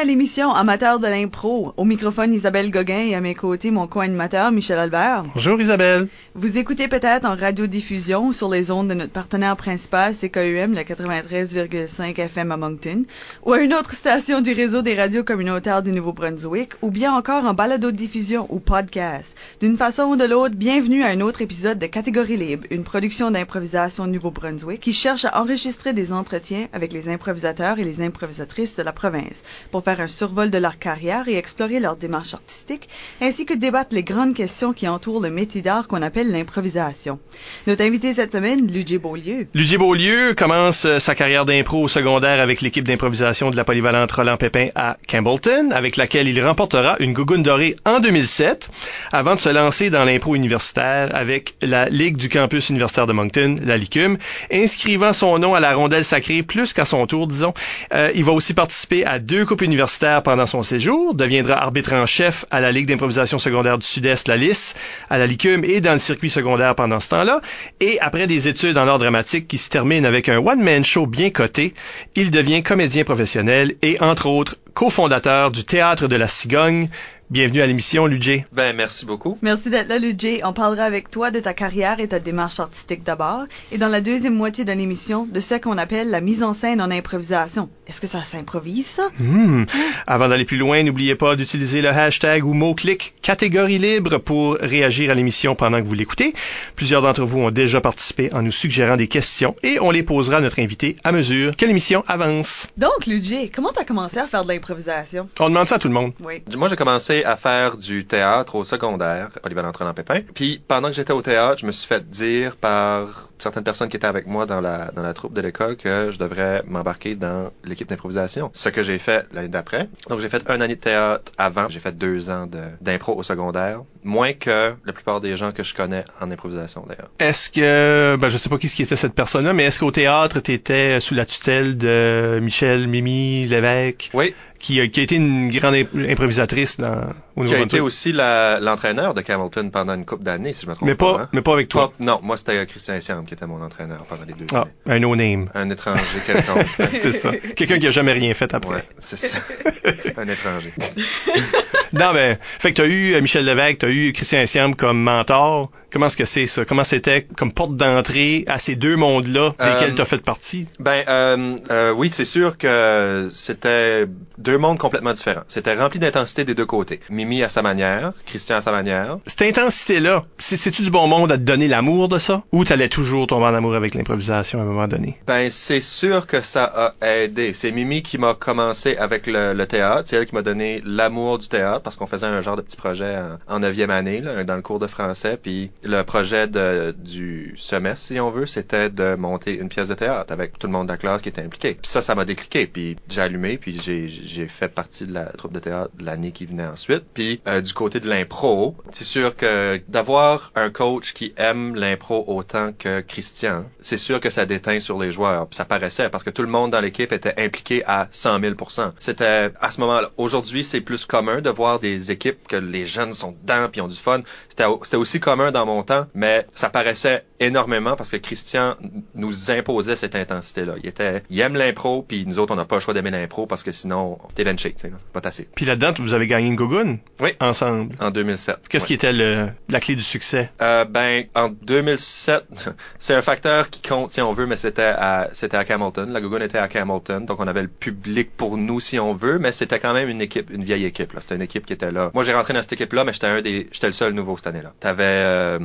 À l'émission Amateur de l'impro. Au microphone Isabelle Gauguin et à mes côtés mon co-animateur Michel Albert. Bonjour Isabelle. Vous écoutez peut-être en radiodiffusion ou sur les ondes de notre partenaire principal CKUM, le 93,5 FM à Moncton, ou à une autre station du réseau des radios communautaires du Nouveau-Brunswick, ou bien encore en balado-diffusion ou podcast. D'une façon ou de l'autre, bienvenue à un autre épisode de Catégorie libre, une production d'improvisation Nouveau-Brunswick qui cherche à enregistrer des entretiens avec les improvisateurs et les improvisatrices de la province pour faire un survol de leur carrière et explorer leur démarche artistique, ainsi que débattre les grandes questions qui entourent le métier d'art qu'on appelle l'improvisation. Notre invité cette semaine, Ludger Beaulieu. Ludger Beaulieu commence euh, sa carrière d'impro au secondaire avec l'équipe d'improvisation de la polyvalente Roland Pépin à Campbellton, avec laquelle il remportera une gougoune dorée en 2007, avant de se lancer dans l'impro universitaire avec la Ligue du campus universitaire de Moncton, la LICUM, inscrivant son nom à la rondelle sacrée plus qu'à son tour, disons. Euh, il va aussi participer à deux coupes universitaires pendant son séjour, deviendra arbitre en chef à la Ligue d'improvisation secondaire du Sud-Est, la LIS, à la LICUM et dans le circuit secondaire pendant ce temps-là. Et après des études en art dramatique qui se terminent avec un one-man show bien coté, il devient comédien professionnel et, entre autres, cofondateur du Théâtre de la Cigogne, Bienvenue à l'émission, Ludger. Ben, merci beaucoup. Merci d'être là, Ludger. On parlera avec toi de ta carrière et ta démarche artistique d'abord, et dans la deuxième moitié de l'émission, de ce qu'on appelle la mise en scène en improvisation. Est-ce que ça s'improvise, ça? Mmh. Avant d'aller plus loin, n'oubliez pas d'utiliser le hashtag ou mot-clic catégorie libre pour réagir à l'émission pendant que vous l'écoutez. Plusieurs d'entre vous ont déjà participé en nous suggérant des questions et on les posera à notre invité à mesure que l'émission avance. Donc, Ludger, comment t'as commencé à faire de l'improvisation? On demande ça à tout le monde. Oui. Moi, j'ai commencé à faire du théâtre au secondaire, Polyvalent Roland Pépin. Puis pendant que j'étais au théâtre, je me suis fait dire par certaines personnes qui étaient avec moi dans la dans la troupe de l'école que je devrais m'embarquer dans l'équipe d'improvisation. Ce que j'ai fait l'année d'après. Donc j'ai fait un année de théâtre avant. J'ai fait deux ans d'impro au secondaire, moins que la plupart des gens que je connais en improvisation d'ailleurs. Est-ce que ben je sais pas qui qui était cette personne-là, mais est-ce qu'au théâtre tu étais sous la tutelle de Michel Mimi Lévesque? Oui, qui qui a été une grande improvisatrice dans, au qui a été aussi l'entraîneur de Hamilton pendant une couple d'années, si je me trompe mais pas. Hein? Mais pas avec toi. Pas, non, moi c'était Christian Siam qui était mon entraîneur pendant les deux ah, années. Un no-name. Un étranger quelconque. c'est ça. Quelqu'un qui a jamais rien fait après. Ouais, c'est ça. un étranger. non, mais, fait que t'as eu euh, Michel Lévesque, t'as eu Christian Siam comme mentor. Comment est-ce que c'est ça? Comment c'était comme porte d'entrée à ces deux mondes-là desquels Euh, t'as fait partie? Ben euh, euh, oui, c'est sûr que c'était deux mondes complètement différents. C'était rempli d'intensité des deux côtés. Mimi à sa manière, Christian à sa manière. Cette intensité-là, c'est- c'est-tu du bon monde à te donner l'amour de ça? Ou t'allais toujours tomber en amour avec l'improvisation à un moment donné? Ben c'est sûr que ça a aidé. C'est Mimi qui m'a commencé avec le, le théâtre. C'est elle qui m'a donné l'amour du théâtre parce qu'on faisait un genre de petit projet en, en neuvième année là, dans le cours de français. Puis le projet du semestre, si on veut, c'était de monter une pièce de théâtre avec tout le monde de la classe qui était impliqué. Puis ça, ça m'a décliqué. Puis j'ai allumé. Puis j'ai fait partie de la troupe de théâtre de l'année qui venait ensuite. Puis euh, du côté de l'impro, c'est sûr que d'avoir un coach qui aime l'impro autant que Christian, c'est sûr que ça déteint sur les joueurs. Puis ça paraissait parce que tout le monde dans l'équipe était impliqué à 100 000% C'était à ce moment-là. Aujourd'hui, c'est plus commun de voir des équipes que les jeunes sont dedans puis ont du fun. C'était aussi commun dans mais ça paraissait énormément parce que Christian nous imposait cette intensité-là. Il était, il aime l'impro, puis nous autres, on n'a pas le choix d'aimer l'impro parce que sinon, t'es benché, tu sais, pas assez. Puis là-dedans, vous avez gagné une gogoune? Oui. Ensemble. En 2007. Qu'est-ce Ouais. qui était le, la clé du succès? Euh, ben, en 2007, c'est un facteur qui compte si on veut, mais c'était à, c'était à Hamilton. La Gogun était à Hamilton, donc on avait le public pour nous si on veut, mais c'était quand même une équipe, une vieille équipe. Là. C'était une équipe qui était là. Moi, j'ai rentré dans cette équipe-là, mais j'étais un des, j'étais le seul nouveau cette année-là. T'avais euh,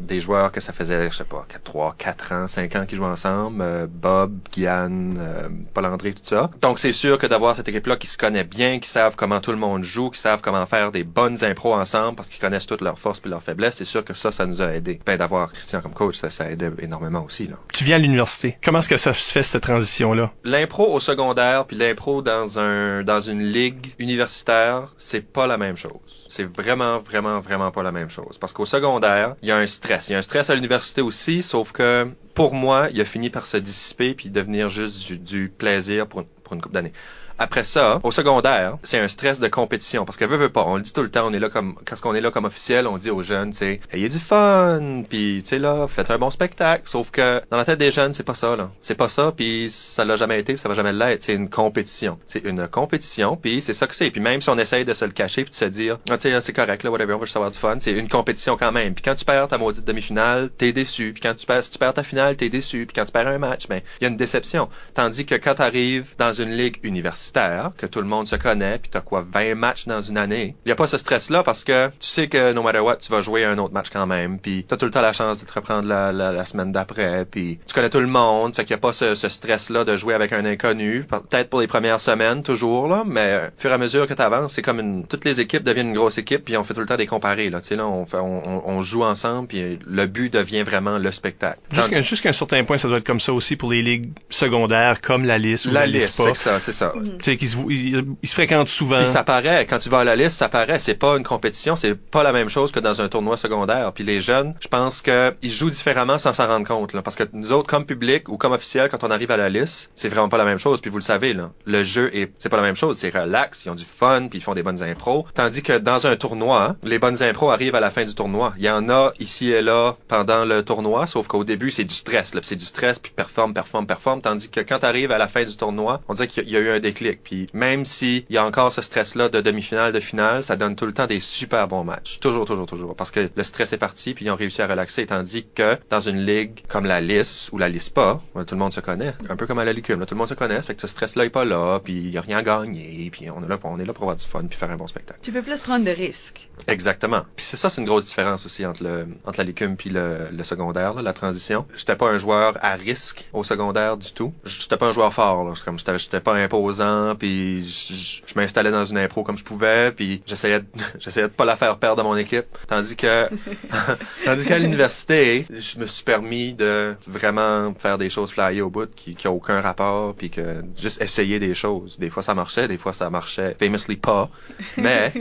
des joueurs que ça faisait, je sais pas, 4, 3, 4 ans, 5 ans qui jouaient ensemble. euh, Bob, Guyane, euh, Paul-André, tout ça. Donc, c'est sûr que d'avoir cette équipe-là qui se connaît bien, qui savent comment tout le monde joue, qui savent comment faire des bonnes impros ensemble parce qu'ils connaissent toutes leurs forces puis leurs faiblesses, c'est sûr que ça, ça nous a aidé. Ben, d'avoir Christian comme coach, ça, ça aidait énormément aussi, là. Tu viens à l'université. Comment est-ce que ça se fait, cette transition-là? L'impro au secondaire puis l'impro dans un dans une ligue universitaire, c'est pas la même chose. C'est vraiment vraiment vraiment pas la même chose parce qu'au secondaire, il y a un stress, il y a un stress à l'université aussi, sauf que pour moi, il a fini par se dissiper puis devenir juste du, du plaisir pour, pour une couple d'années. Après ça, au secondaire, c'est un stress de compétition parce que veut, veut pas. On le dit tout le temps, on est là comme quand on est là comme officiel, on dit aux jeunes, c'est ayez du fun, puis tu sais là, faites un bon spectacle. Sauf que dans la tête des jeunes, c'est pas ça là. C'est pas ça, puis ça l'a jamais été, puis ça va jamais l'être. C'est une compétition. C'est une compétition, puis c'est ça que c'est. Puis même si on essaye de se le cacher puis de se dire, ah, tu sais, c'est correct là, whatever, on va juste avoir du fun. C'est une compétition quand même. Puis quand tu perds ta maudite demi-finale, t'es déçu. Puis quand tu perds, tu perds ta finale, t'es déçu. Puis quand tu perds un match, ben il y a une déception. Tandis que quand t'arrives dans une ligue universitaire, que tout le monde se connaît, puis t'as quoi, 20 matchs dans une année? Il y a pas ce stress-là parce que tu sais que no matter what, tu vas jouer un autre match quand même, puis t'as tout le temps la chance de te reprendre la, la, la semaine d'après, puis tu connais tout le monde, fait qu'il y a pas ce, ce stress-là de jouer avec un inconnu. Peut-être pour les premières semaines, toujours, là, mais au fur et à mesure que t'avances, c'est comme une... Toutes les équipes deviennent une grosse équipe, puis on fait tout le temps des comparés, là. Tu sais, là, on, fait, on, on, joue ensemble, puis le but devient vraiment le spectacle. Jusqu'à jusqu un certain point, ça doit être comme ça aussi pour les ligues secondaires, comme la liste ou la, la liste. C'est ça, c'est ça. Tu sais, qu'ils se, ils, ils se fréquentent souvent. Puis ça paraît, quand tu vas à la liste, ça paraît. C'est pas une compétition, c'est pas la même chose que dans un tournoi secondaire. Puis les jeunes, je pense qu'ils jouent différemment sans s'en rendre compte. Là. Parce que nous autres, comme public ou comme officiel, quand on arrive à la liste, c'est vraiment pas la même chose. Puis vous le savez, là, le jeu est, c'est pas la même chose. C'est relax, ils ont du fun, puis ils font des bonnes impros. Tandis que dans un tournoi, les bonnes impros arrivent à la fin du tournoi. Il y en a ici et là pendant le tournoi, sauf qu'au début c'est du stress. Là. C'est du stress, puis performe, performe, performe. Tandis que quand t'arrives à la fin du tournoi, on dirait qu'il y a eu un déclic. Puis même si il y a encore ce stress-là de demi-finale, de finale, ça donne tout le temps des super bons matchs. Toujours, toujours, toujours. Parce que le stress est parti, puis ils ont réussi à relaxer. Tandis que dans une ligue comme la LIS ou la LISPA, tout le monde se connaît. Un peu comme à la Licume, tout le monde se connaît. Fait que ce stress-là est pas là, puis il y a rien à gagner, puis on est là pour, on est là pour avoir du fun, puis faire un bon spectacle. Tu peux plus prendre de risques. Exactement. Puis c'est ça, c'est une grosse différence aussi entre le entre la Licume puis le, le secondaire, là, la transition. J'étais pas un joueur à risque au secondaire du tout. J'étais pas un joueur fort, là. Comme j'étais pas imposant, puis je m'installais dans une impro comme je pouvais, puis j'essayais de, j'essayais de pas la faire perdre à mon équipe. Tandis que, tandis qu'à l'université, je me suis permis de vraiment faire des choses flyées au bout qui, qui a aucun rapport, puis que juste essayer des choses. Des fois ça marchait, des fois ça marchait famously pas, mais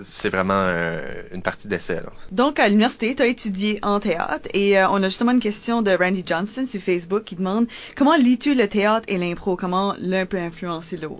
c'est vraiment euh, une partie d'essai. Là. Donc à l'université, tu as étudié en théâtre et euh, on a justement une question de Randy Johnston sur Facebook qui demande comment lis-tu le théâtre et l'impro, comment l'un peut influencer l'autre?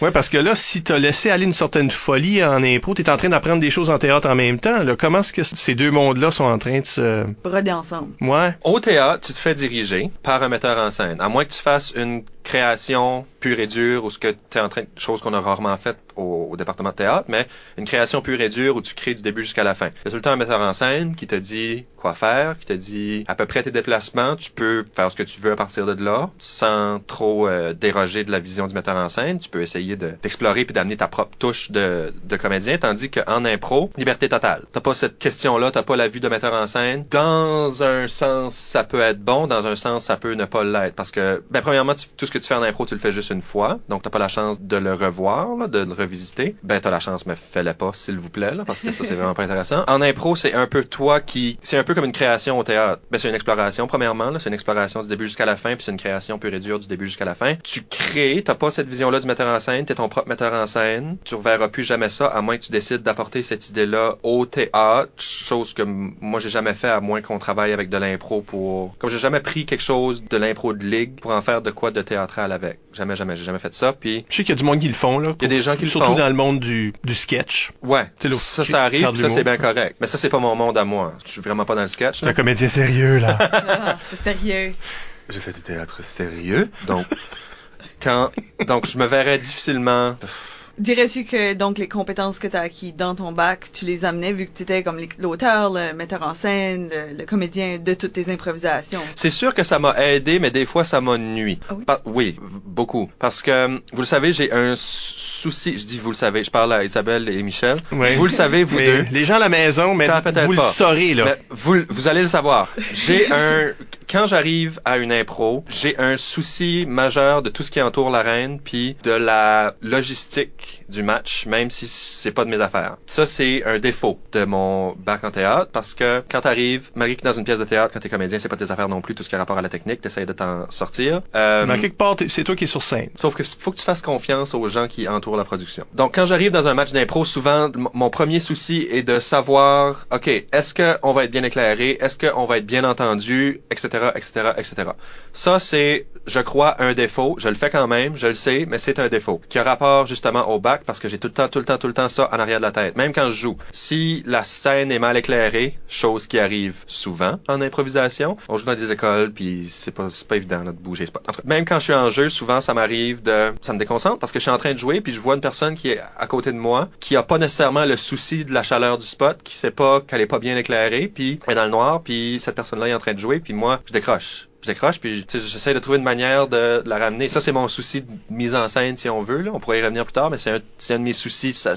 Ouais, parce que là, si t'as laissé aller une certaine folie en impro, t'es en train d'apprendre des choses en théâtre en même temps. Là. Comment est-ce que ces deux mondes-là sont en train de se... Broder ensemble. Ouais. Au théâtre, tu te fais diriger par un metteur en scène. À moins que tu fasses une création pure et dure ou ce que tu es en train de chose qu'on a rarement fait au, au, département de théâtre, mais une création pure et dure où tu crées du début jusqu'à la fin. C'est tout le temps un metteur en scène qui te dit quoi faire, qui te dit à peu près tes déplacements, tu peux faire ce que tu veux à partir de là, sans trop euh, déroger de la vision du metteur en scène. Tu peux essayer d'explorer puis d'amener ta propre touche de, de comédien, tandis qu'en impro, liberté totale. T'as pas cette question-là, t'as pas la vue de metteur en scène. Dans un sens, ça peut être bon, dans un sens, ça peut ne pas l'être, parce que, ben, premièrement, tu, tout ce que tu fais en impro, tu le fais juste une fois, donc t'as pas la chance de le revoir, là, de le revisiter. Ben, t'as la chance, mais fais-le pas, s'il vous plaît, là, parce que ça, c'est vraiment pas intéressant. En impro, c'est un peu toi qui, c'est un peu comme une création au théâtre. Ben, c'est une exploration, premièrement, c'est une exploration du début jusqu'à la fin, puis c'est une création pure et dure du début jusqu'à la fin. Tu crées, t'as pas cette vision-là du metteur en scène, t'es ton propre metteur en scène. Tu reverras plus jamais ça, à moins que tu décides d'apporter cette idée-là au théâtre, chose que moi, j'ai jamais fait, à moins qu'on travaille avec de l'impro pour, comme j'ai jamais pris quelque chose de l'impro de ligue pour en faire de quoi de théâtral avec. Jamais, jamais, j'ai jamais fait ça. Puis je sais qu'il y a du monde qui le font là. Il y a des gens qui le font. Surtout dans le monde du, du sketch. Ouais. Ça, ça arrive, ça c'est bien correct. Mais ça c'est pas mon monde à moi. Je suis vraiment pas dans le sketch. T'es un comédien sérieux là. ah, c'est sérieux. J'ai fait du théâtre sérieux, donc quand donc je me verrais difficilement. Dirais-tu que donc les compétences que tu as acquis dans ton bac, tu les amenais vu que tu étais comme l'auteur, le metteur en scène, le, le, comédien de toutes tes improvisations? C'est sûr que ça m'a aidé, mais des fois ça m'a nuit. Ah oui? Beaucoup. Parce que, vous le savez, j'ai un souci. Je dis vous le savez, je parle à Isabelle et Michel. Oui. Vous le savez, vous mais deux. Les gens à la maison, mais ça, vous pas. le saurez, là. Mais vous, vous allez le savoir. J'ai un quand j'arrive à une impro, j'ai un souci majeur de tout ce qui entoure l'arène, puis de la logistique du match, même si c'est pas de mes affaires. Ça, c'est un défaut de mon bac en théâtre, parce que quand t'arrives, malgré que dans une pièce de théâtre, quand t'es comédien, c'est pas tes affaires non plus, tout ce qui a rapport à la technique, t'essayes de t'en sortir. Euh, Mais à quelque part, c'est toi qui es sur scène. Sauf que faut que tu fasses confiance aux gens qui entourent la production. Donc quand j'arrive dans un match d'impro, souvent mon premier souci est de savoir, ok, est-ce que on va être bien éclairé, est-ce qu'on va être bien entendu, etc., etc., etc. Ça c'est, je crois, un défaut. Je le fais quand même, je le sais, mais c'est un défaut qui a rapport justement au bac parce que j'ai tout le temps, tout le temps, tout le temps ça en arrière de la tête. Même quand je joue, si la scène est mal éclairée, chose qui arrive souvent en improvisation, on joue dans des écoles puis c'est pas, pas évident de bouger. Pas... Même quand je suis en jeu, souvent ça m'arrive de, ça me déconcentre parce que je suis en train de jouer puis je vois une personne qui est à côté de moi qui a pas nécessairement le souci de la chaleur du spot, qui sait pas qu'elle est pas bien éclairée puis elle est dans le noir puis cette personne-là est en train de jouer puis moi je décroche je décroche puis j'essaie de trouver une manière de, la ramener. Ça c'est mon souci de mise en scène si on veut là. On pourrait y revenir plus tard, mais c'est un, un de mes soucis. Ça,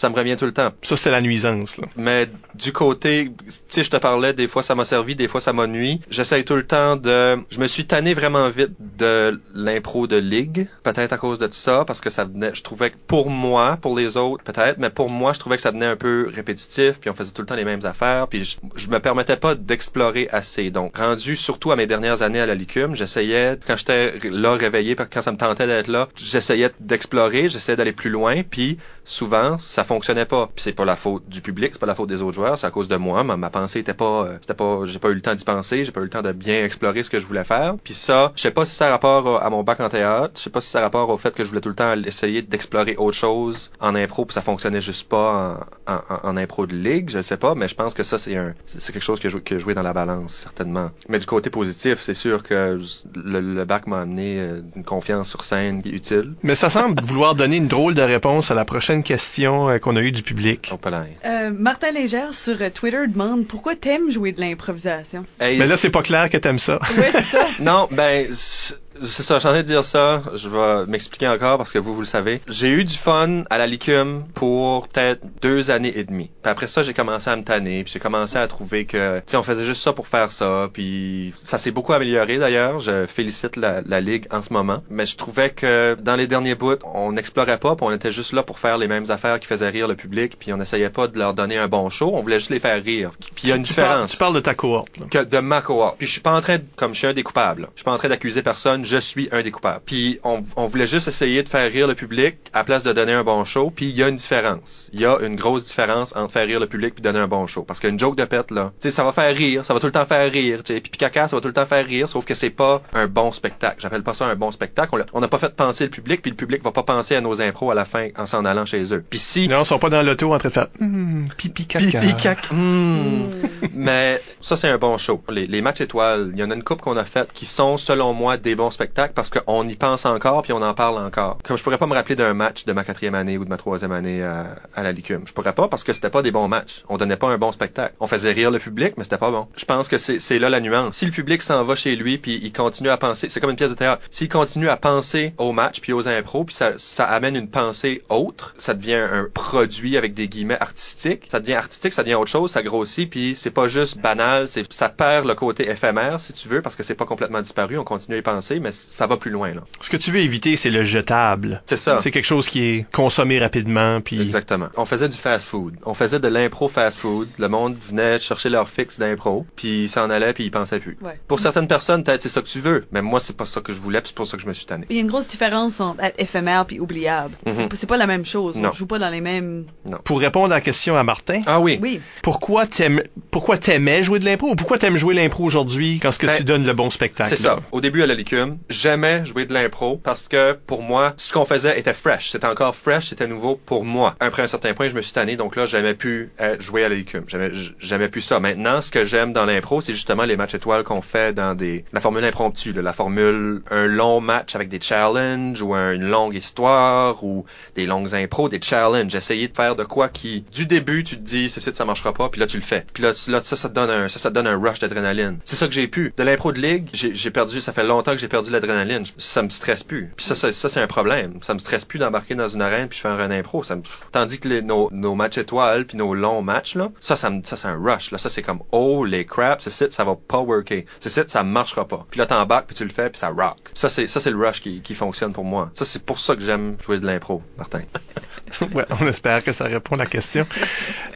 ça me revient tout le temps. Ça, c'était la nuisance. Là. Mais du côté, tu sais, je te parlais, des fois ça m'a servi, des fois ça m'a nuit. J'essaye tout le temps de... Je me suis tanné vraiment vite de l'impro de ligue, peut-être à cause de ça, parce que ça venait... Je trouvais que pour moi, pour les autres, peut-être, mais pour moi, je trouvais que ça venait un peu répétitif, puis on faisait tout le temps les mêmes affaires, puis je, je me permettais pas d'explorer assez. Donc, rendu surtout à mes dernières années à la Licume, j'essayais, quand j'étais là réveillé, parce que quand ça me tentait d'être là, j'essayais d'explorer, j'essayais d'aller plus loin, puis souvent, ça fonctionnait pas. Puis c'est pas la faute du public, c'est pas la faute des autres joueurs, c'est à cause de moi. Ma, ma pensée était pas, euh, c'était pas, j'ai pas eu le temps d'y penser, j'ai pas eu le temps de bien explorer ce que je voulais faire. Puis ça, je sais pas si ça a rapport à mon bac en théâtre, je sais pas si ça a rapport au fait que je voulais tout le temps essayer d'explorer autre chose en impro, puis ça fonctionnait juste pas en, impro de ligue, je sais pas, mais je pense que ça c'est un, c'est quelque chose que je, que joué dans la balance certainement. Mais du côté positif, c'est sûr que le, le bac m'a amené euh, une confiance sur scène utile. Mais ça semble vouloir donner une drôle de réponse à la prochaine question euh, qu'on a eue du public. Oh. Euh, Martin Légère sur euh, Twitter demande pourquoi t'aimes jouer de l'improvisation? Hey, Mais là, c'est pas clair que t'aimes ça. Oui, c'est ça. Non, ben, c'est ça, je suis en train de dire ça. Je vais m'expliquer encore parce que vous, vous le savez. J'ai eu du fun à la licume pour peut-être deux années et demie. Puis après ça, j'ai commencé à me tanner. Puis j'ai commencé à trouver que, tu sais, on faisait juste ça pour faire ça. Puis ça s'est beaucoup amélioré d'ailleurs. Je félicite la, la ligue en ce moment. Mais je trouvais que dans les derniers bouts, on n'explorait pas. Puis on était juste là pour faire les mêmes affaires qui faisaient rire le public. Puis on n'essayait pas de leur donner un bon show. On voulait juste les faire rire. Puis il y a une Tu parles, différence tu parles de ta cohorte. là. que de ma cohorte. Puis je suis pas en train de, comme je suis un des coupables, je suis pas en train d'accuser personne, je suis un des coupables. Puis on, on voulait juste essayer de faire rire le public à place de donner un bon show. Puis il y a une différence. Il y a une grosse différence entre faire rire le public puis donner un bon show. Parce qu'une joke de pète là, tu sais, ça va faire rire, ça va tout le temps faire rire. Tu sais, puis caca, ça va tout le temps faire rire. Sauf que c'est pas un bon spectacle. J'appelle pas ça un bon spectacle. On n'a pas fait penser le public, puis le public va pas penser à nos impros à la fin en s'en allant chez eux. Puis si Non, ils sont pas dans l'auto en train de faire Hum, pipi caca. Pipi caca. Hmm. Mm. Mais ça, c'est un bon show. Les, les matchs étoiles, il y en a une coupe qu'on a faite qui sont, selon moi, des bons spectacles parce qu'on y pense encore puis on en parle encore. Comme je pourrais pas me rappeler d'un match de ma quatrième année ou de ma troisième année à, à la Licume. Je pourrais pas parce que c'était pas des bons matchs. On donnait pas un bon spectacle. On faisait rire le public, mais c'était pas bon. Je pense que c'est là la nuance. Si le public s'en va chez lui puis il continue à penser, c'est comme une pièce de théâtre. S'il continue à penser au match puis aux impros puis ça, ça amène une pensée autre, ça devient un produit avec des guillemets artistiques. Ça devient artistique, ça devient autre chose, ça grossit puis c'est pas juste banal, c'est ça perd le côté éphémère si tu veux parce que c'est pas complètement disparu, on continue à y penser mais ça va plus loin là. Ce que tu veux éviter, c'est le jetable. C'est ça. C'est quelque chose qui est consommé rapidement. Puis Exactement. On faisait du fast food. On faisait de l'impro fast food. Le monde venait chercher leur fixe d'impro, puis ils s'en allaient, puis ils pensaient plus. Ouais. Pour certaines personnes, peut-être c'est ça que tu veux, mais moi c'est pas ça que je voulais, puis c'est pour ça que je me suis tanné. Il y a une grosse différence entre être éphémère puis oubliable. C'est pas- C'est pas la même chose. Non. On joue pas dans les mêmes. pour répondre à la question à Martin, Ah oui. Oui. pourquoi t'aimes, pourquoi t'aimais jouer de l'impro ou pourquoi t'aimes jouer l'impro aujourd'hui quand ce que Ben, tu donnes le bon spectacle? C'est ça. Au début à la licume, j'aimais jouer de l'impro parce que pour moi, ce qu'on faisait était fresh. C'était encore fresh, c'était nouveau pour moi. Après un certain point, je me suis tanné, donc là, j'aimais plus euh, jouer à la licume. J'aimais, plus ça. Maintenant, ce que j'aime dans l'impro, c'est justement les matchs étoiles qu'on fait dans des, la formule impromptue, la formule un long match avec des challenges ou un- une longue histoire ou des longues impros, des challenges. Essayer de faire de quoi qui, du début, tu te dis, c'est ça, marchera pas, puis là, tu le fais. Puis là, ça, ça te donne un, ça, ça te donne un rush d'adrénaline. C'est ça que j'ai pu. De l'impro de ligue, j'ai perdu, ça fait longtemps que j'ai perdu perdu l'adrénaline. Ça me stresse plus. Puis ça, ça, ça, c'est un problème. Ça me stresse plus d'embarquer dans une arène puis faire un impro. Ça me... Tandis que nos, nos matchs étoiles puis nos longs matchs, là, ça, ça, ça c'est un rush. Là, ça, c'est comme, oh, les crap, c'est site, ça va pas worker. C'est site, ça marchera pas. Puis là, t'embarques puis tu le fais puis ça rock. Ça, c'est, ça, c'est le rush qui, qui fonctionne pour moi. Ça, c'est pour ça que j'aime jouer de l'impro, Martin. Ouais, on espère que ça répond à la question.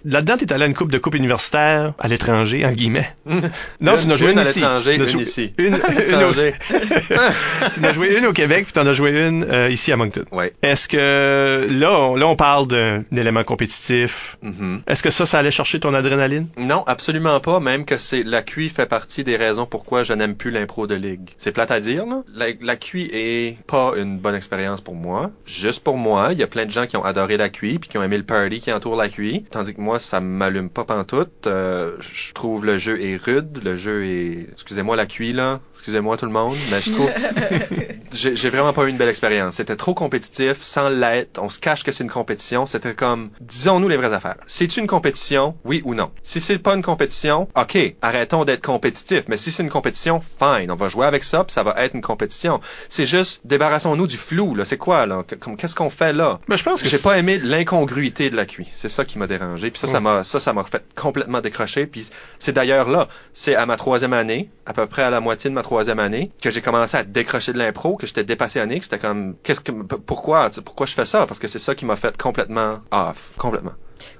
Là-dedans, t'es allé à une coupe de coupe universitaire à l'étranger, en guillemets. Non, Une- tu n'as joué une une, à ici. l'étranger, Tu n'as une ici. Une, une au- tu en as joué une au Québec, puis tu en as joué une euh, ici à Moncton. Ouais. Est-ce que là, on, là, on parle d'un élément compétitif. Mhm. Est-ce que ça, ça allait chercher ton adrénaline? Non, absolument pas. Même que c'est la QI fait partie des raisons pourquoi je n'aime plus l'impro de ligue. C'est plate à dire, là? La, la QI est pas une bonne expérience pour moi. Juste pour moi. Il y a plein de gens qui ont adoré la QI puis qui ont aimé le party qui entoure la QI. Tandis que moi, ça m'allume pas pantoute. Euh, je trouve le jeu est rude. Le jeu est... Excusez-moi la QI, là. Excusez-moi tout le monde. Mais je trouve... j'ai vraiment pas eu une belle expérience. C'était trop compétitif, sans l'être. On se cache que c'est une compétition. C'était comme, disons-nous les vraies affaires. C'est une compétition, oui ou non? Si c'est pas une compétition, ok, arrêtons d'être compétitif. Mais si c'est une compétition, fine, on va jouer avec ça, puis ça va être une compétition. C'est juste, débarrassons-nous du flou, là. C'est quoi, là? Qu'est-ce qu'on fait là? Ben, je pense que J'ai c'est- pas aimé l'incongruité de la QI. C'est ça qui m'a dérangé. Puis ça, ça Ouais. m'a, ça, ça m'a fait complètement décrocher. Puis c'est d'ailleurs là, c'est à ma troisième année, à peu près à la moitié de ma troisième année, que j'ai commencé à décrocher de l'impro, que j'étais dépassionné, que j'étais comme, qu'est-ce que, pourquoi, pourquoi je fais ça? Parce que c'est ça qui m'a fait complètement off, complètement.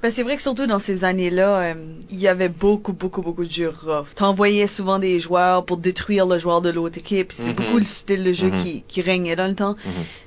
Ben, c'est vrai que surtout dans ces années-là, euh, il y avait beaucoup, beaucoup, beaucoup de jeux rough. T'envoyais souvent des joueurs pour détruire le joueur de l'autre équipe. C'est Mhm. beaucoup le style de jeu Mhm. qui, qui régnait dans le temps.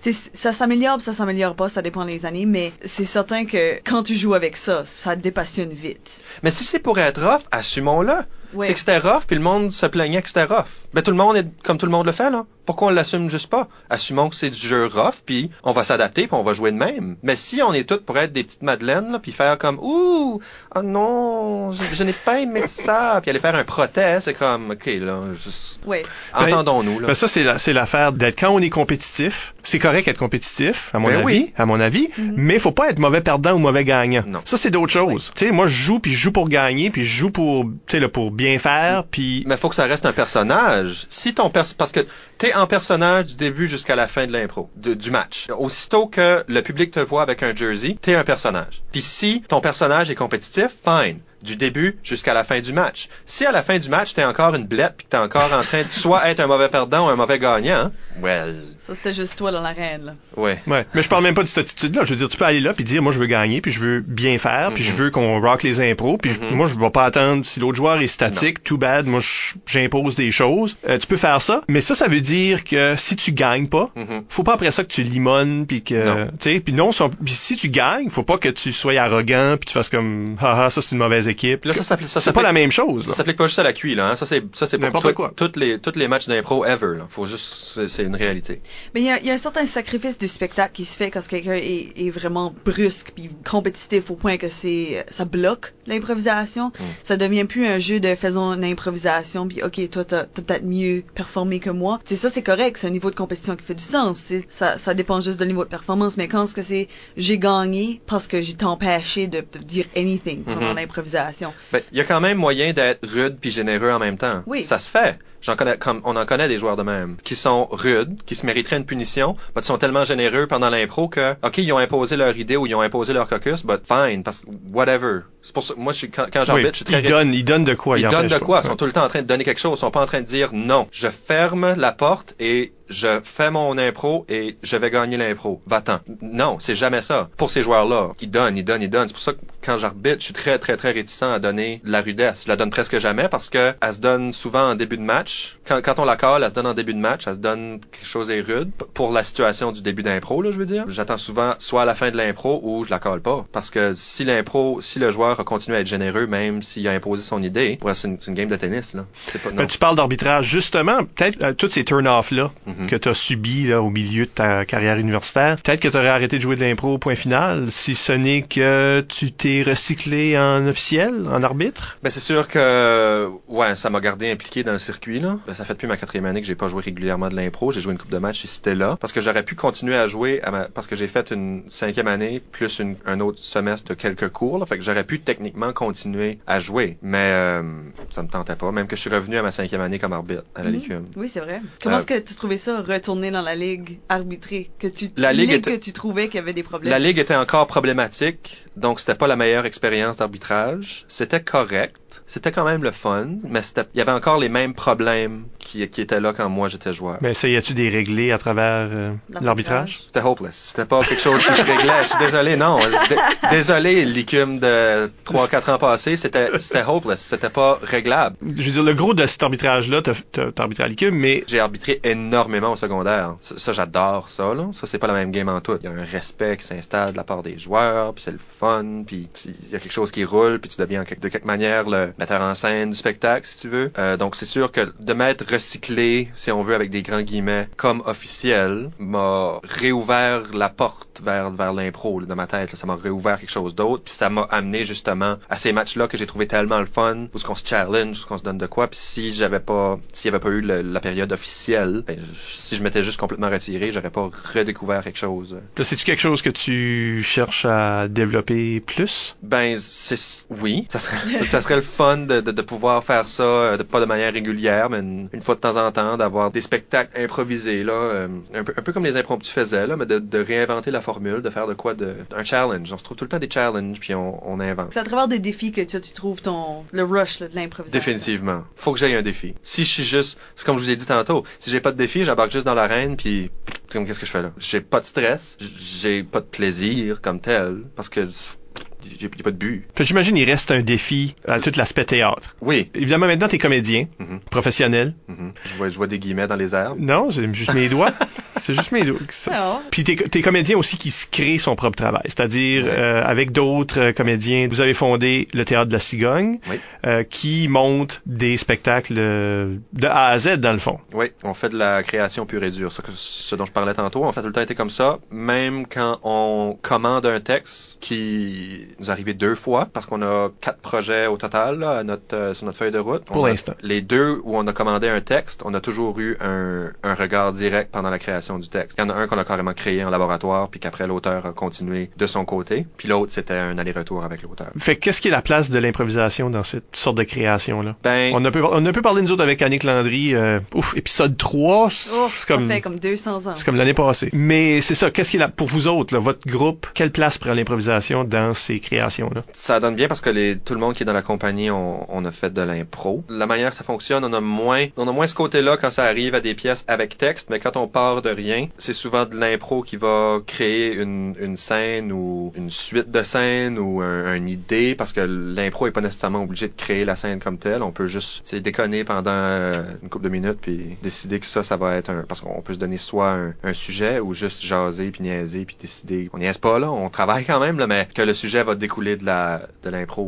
Sais, Ça s'améliore, ça s'améliore pas, ça dépend des années, mais c'est certain que quand tu joues avec ça, ça te dépassionne vite. Mais si c'est pour être rough, assumons-le. Ouais. C'est que c'était rough, puis le monde se plaignait que c'était rough. Ben tout le monde est comme tout le monde le fait là. Pourquoi on l'assume juste pas? Assumons que c'est du jeu rough, puis on va s'adapter, puis on va jouer de même. Mais si on est tous pour être des petites madeleines, là, puis faire comme ouh, oh non, je, je n'ai pas aimé ça, puis aller faire un protest, c'est comme ok là, juste Ouais. Ben, entendons-nous là. Ben, ça, c'est la- c'est l'affaire d'être quand on est compétitif. C'est correct être compétitif, à mon Ben avis. oui. À mon avis. Mhm. Mais faut pas être mauvais perdant ou mauvais gagnant. Non. Ça, c'est d'autres choses. Tu sais, moi, je joue, puis je joue pour gagner, puis je joue pour, tu sais, là, pour bien faire, puis... Mais faut que ça reste un personnage. Si ton pers parce que t'es en personnage du début jusqu'à la fin de l'impro, du match. Aussitôt que le public te voit avec un jersey, t'es un personnage. Puis si ton personnage est compétitif, fine. Du début jusqu'à la fin du match. Si à la fin du match, t'es encore une blette puis que t'es encore en train de soit être un mauvais perdant ou un mauvais gagnant, well, Ça, c'était juste toi dans l'arène, là. ouais. Ouais. Mais je parle même pas de cette attitude-là. Je veux dire, tu peux aller là puis dire, moi, je veux gagner, puis je veux bien faire, puis je Mhm. veux qu'on rock les impros, puis Mhm. moi, je vais pas attendre si l'autre joueur est statique, too bad, moi, j'impose des choses. Euh, tu peux faire ça, mais ça, ça veut dire que si tu gagnes pas, Mhm. faut pas après ça que tu limones puis que Non. tu sais puis non puis si tu gagnes faut pas que tu sois arrogant puis tu fasses comme haha ça c'est une mauvaise équipe Là, ça s'appelle ça c'est pas s'applique- la même chose là. Ça s'applique pas juste à la QI, là. Hein? Ça, c'est, ça, c'est pour N'importe quoi. toutes les, toutes les matchs d'impro ever, là. Faut juste, c'est, une réalité. Mais il y a, il y a un certain sacrifice du spectacle qui se fait quand quelqu'un est, est vraiment brusque puis compétitif au point que c'est ça bloque l'improvisation. Mm. Ça devient plus un jeu de faisons une improvisation puis ok toi t'as t'as peut-être mieux performé que moi. C'est ça c'est correct, c'est un niveau de compétition qui fait du sens. C'est- Ça, ça dépend juste du niveau de performance. Mais quand ce que c'est j'ai gagné parce que j'ai été empêché de, de dire anything pendant Mhm. l'improvisation? Ben, il y a quand même moyen d'être rude puis généreux en même temps. Oui. Ça se fait. J'en connais, comme, on en connaît des joueurs de même, qui sont rudes, qui se mériteraient une punition, mais qui sont tellement généreux pendant l'impro que, ok, ils ont imposé leur idée ou ils ont imposé leur caucus, but fine, parce que, whatever. C'est pour ça, moi, je suis, quand, quand j'arbitre, Oui, je suis très ils donnent ils donnent de quoi ils donnent de pas. quoi? Ils sont tout le temps en train de donner quelque chose. Ils sont pas en train de dire non. Je ferme la porte et je fais mon impro et je vais gagner l'impro. Va-t'en. Non, c'est jamais ça. Pour ces joueurs-là, ils donnent, ils donnent, ils donnent. C'est pour ça que quand j'arbitre, je suis très, très, très réticent à donner de la rudesse. Je la donne presque jamais parce que elle se donne souvent en début de match. Quand, quand on la colle, elle se donne en début de match. Elle se donne quelque chose est rude. Pour la situation du début d'impro, là, je veux dire. J'attends souvent soit à la fin de l'impro ou je la colle pas. Parce que si l'impro, si le joueur a continué à être généreux, même s'il a imposé son idée, ouais, c'est une, game de tennis, là. Pas. Ben, tu parles d'arbitrage justement peut-être euh, tous ces turn-off là Mhm. que tu as subis là au milieu de ta carrière universitaire peut-être que tu aurais arrêté de jouer de l'impro au point final si ce n'est que tu t'es recyclé en officiel en arbitre? Ben c'est sûr que ouais, ça m'a gardé impliqué dans le circuit là. Ben, ça fait depuis ma quatrième année que j'ai pas joué régulièrement de l'impro. J'ai joué une coupe de match et c'était là parce que j'aurais pu continuer à jouer à ma... parce que j'ai fait une cinquième année plus une- un autre semestre de quelques cours. Là, fait que j'aurais pu techniquement continuer à jouer, mais euh, ça me tentait pas. Même que je suis revenu à ma cinquième année comme arbitre à la Mhm. Licume. Oui, c'est vrai. Comment Euh, est-ce que tu trouvais ça, retourner dans la ligue, arbitrer, que tu, La ligue ligue était- que tu trouvais qu'il y avait des problèmes? La ligue était encore problématique, donc c'était pas la meilleure expérience d'arbitrage. C'était correct. C'était quand même le fun, mais il y avait encore les mêmes problèmes qui, qui étaient là quand moi j'étais joueur. Mais ça, y a-tu des réglés à travers euh, L'arbitrage? C'était hopeless. C'était pas quelque chose qui se réglait. Je suis désolé, non. Désolé, l'écume de 3-4 ans passés, c'était, c'était hopeless. C'était pas réglable. Je veux dire, le gros de cet arbitrage-là, t'as arbitré à l'équipe, mais J'ai arbitré énormément au secondaire. Ça, ça, j'adore ça, là. Ça, c'est pas la même game en tout. Il y a un respect qui s'installe de la part des joueurs, puis c'est le fun, puis il y a quelque chose qui roule, puis tu deviens de quelque manière le metteur en scène du spectacle, si tu veux. Euh, donc, c'est sûr que de m'être recyclé, si on veut, avec des grands guillemets, comme officiel, m'a réouvert la porte vers, vers l'impro, dans ma tête. là. Ça m'a réouvert quelque chose d'autre, puis ça m'a amené justement à ces matchs-là que j'ai trouvé tellement le fun, où ce qu'on se challenge, où qu'on se donne de quoi, puis si j'avais pas, s'il y avait pas eu le- la période officielle, ben, si je m'étais juste complètement retiré, j'aurais pas redécouvert quelque chose. là, c'est-tu quelque chose que tu cherches à développer plus? Ben, c'est oui, ça serait, ça serait le fun de, de, de pouvoir faire ça, euh, de, pas de manière régulière, mais une, une fois de temps en temps, d'avoir des spectacles improvisés là, euh, un, peu, un peu comme les impromptus faisaient là, mais de, de réinventer la formule, de faire de quoi de un challenge. On se trouve tout le temps des challenges puis on, on invente. C'est à travers des défis que tu, tu trouves ton, le rush là, de l'improvisation. Définitivement. Faut que j'aie un défi. Si je suis juste, c'est comme je vous ai dit tantôt, si j'ai pas de défi, j'embarque juste dans l'arène puis comme qu'est-ce que je fais là? J'ai pas de stress, j'ai pas de plaisir comme tel parce que j'ai j'ai pas de but. Fait que j'imagine il reste un défi à tout l'aspect théâtre. Oui. Évidemment, maintenant, t'es comédien, Mhm. professionnel. Mhm. Je vois, je vois des guillemets dans les airs. Non, c'est juste mes doigts. c'est juste mes doigts. Puis t'es, t'es comédien aussi qui se crée son propre travail. C'est-à-dire, Ouais. euh, avec d'autres euh, comédiens, vous avez fondé le Théâtre de la Cigogne, Oui. euh, qui monte des spectacles euh, de A à Z, dans le fond. Oui, on fait de la création pure et dure. Ce, que- ce dont je parlais tantôt, on fait tout le temps été comme ça, même quand on commande un texte qui nous arrivé deux fois, parce qu'on a quatre projets au total là, à notre, euh, sur notre feuille de route. Pour On a- l'instant. Les deux où on a commandé un texte, on a toujours eu un, un regard direct pendant la création du texte. Il y en a un qu'on a carrément créé en laboratoire, puis qu'après l'auteur a continué de son côté, puis l'autre c'était un aller-retour avec l'auteur. Fait que qu'est-ce qui est la place de l'improvisation dans cette sorte de création-là? Ben, On a, peu, on a peu parlé nous autres avec Annick Landry. euh, ouf, épisode 3, c'est c'est ça comme... fait comme 200 ans. C'est comme l'année passée. Mais c'est ça, qu'est-ce qui est là pour vous autres, là, votre groupe, quelle place prend l'improvisation dans ces créations-là? Ça donne bien parce que les, tout le monde qui est dans la compagnie, on, on a fait de l'impro. La manière que ça fonctionne, on a moins, on a moins ce côté-là quand ça arrive à des pièces avec texte, mais quand on part de rien, c'est souvent de l'impro qui va créer une, une scène ou une suite de scènes ou un, une idée parce que l'impro est pas nécessairement obligé de créer la scène comme telle. On peut juste, déconner pendant euh, une couple de minutes puis décider que ça, ça va être un, parce qu'on peut se donner soit un, un sujet ou juste jaser puis niaiser puis décider. On niaise pas là, on travaille quand même là, mais que le sujet va découler de la, de l'impro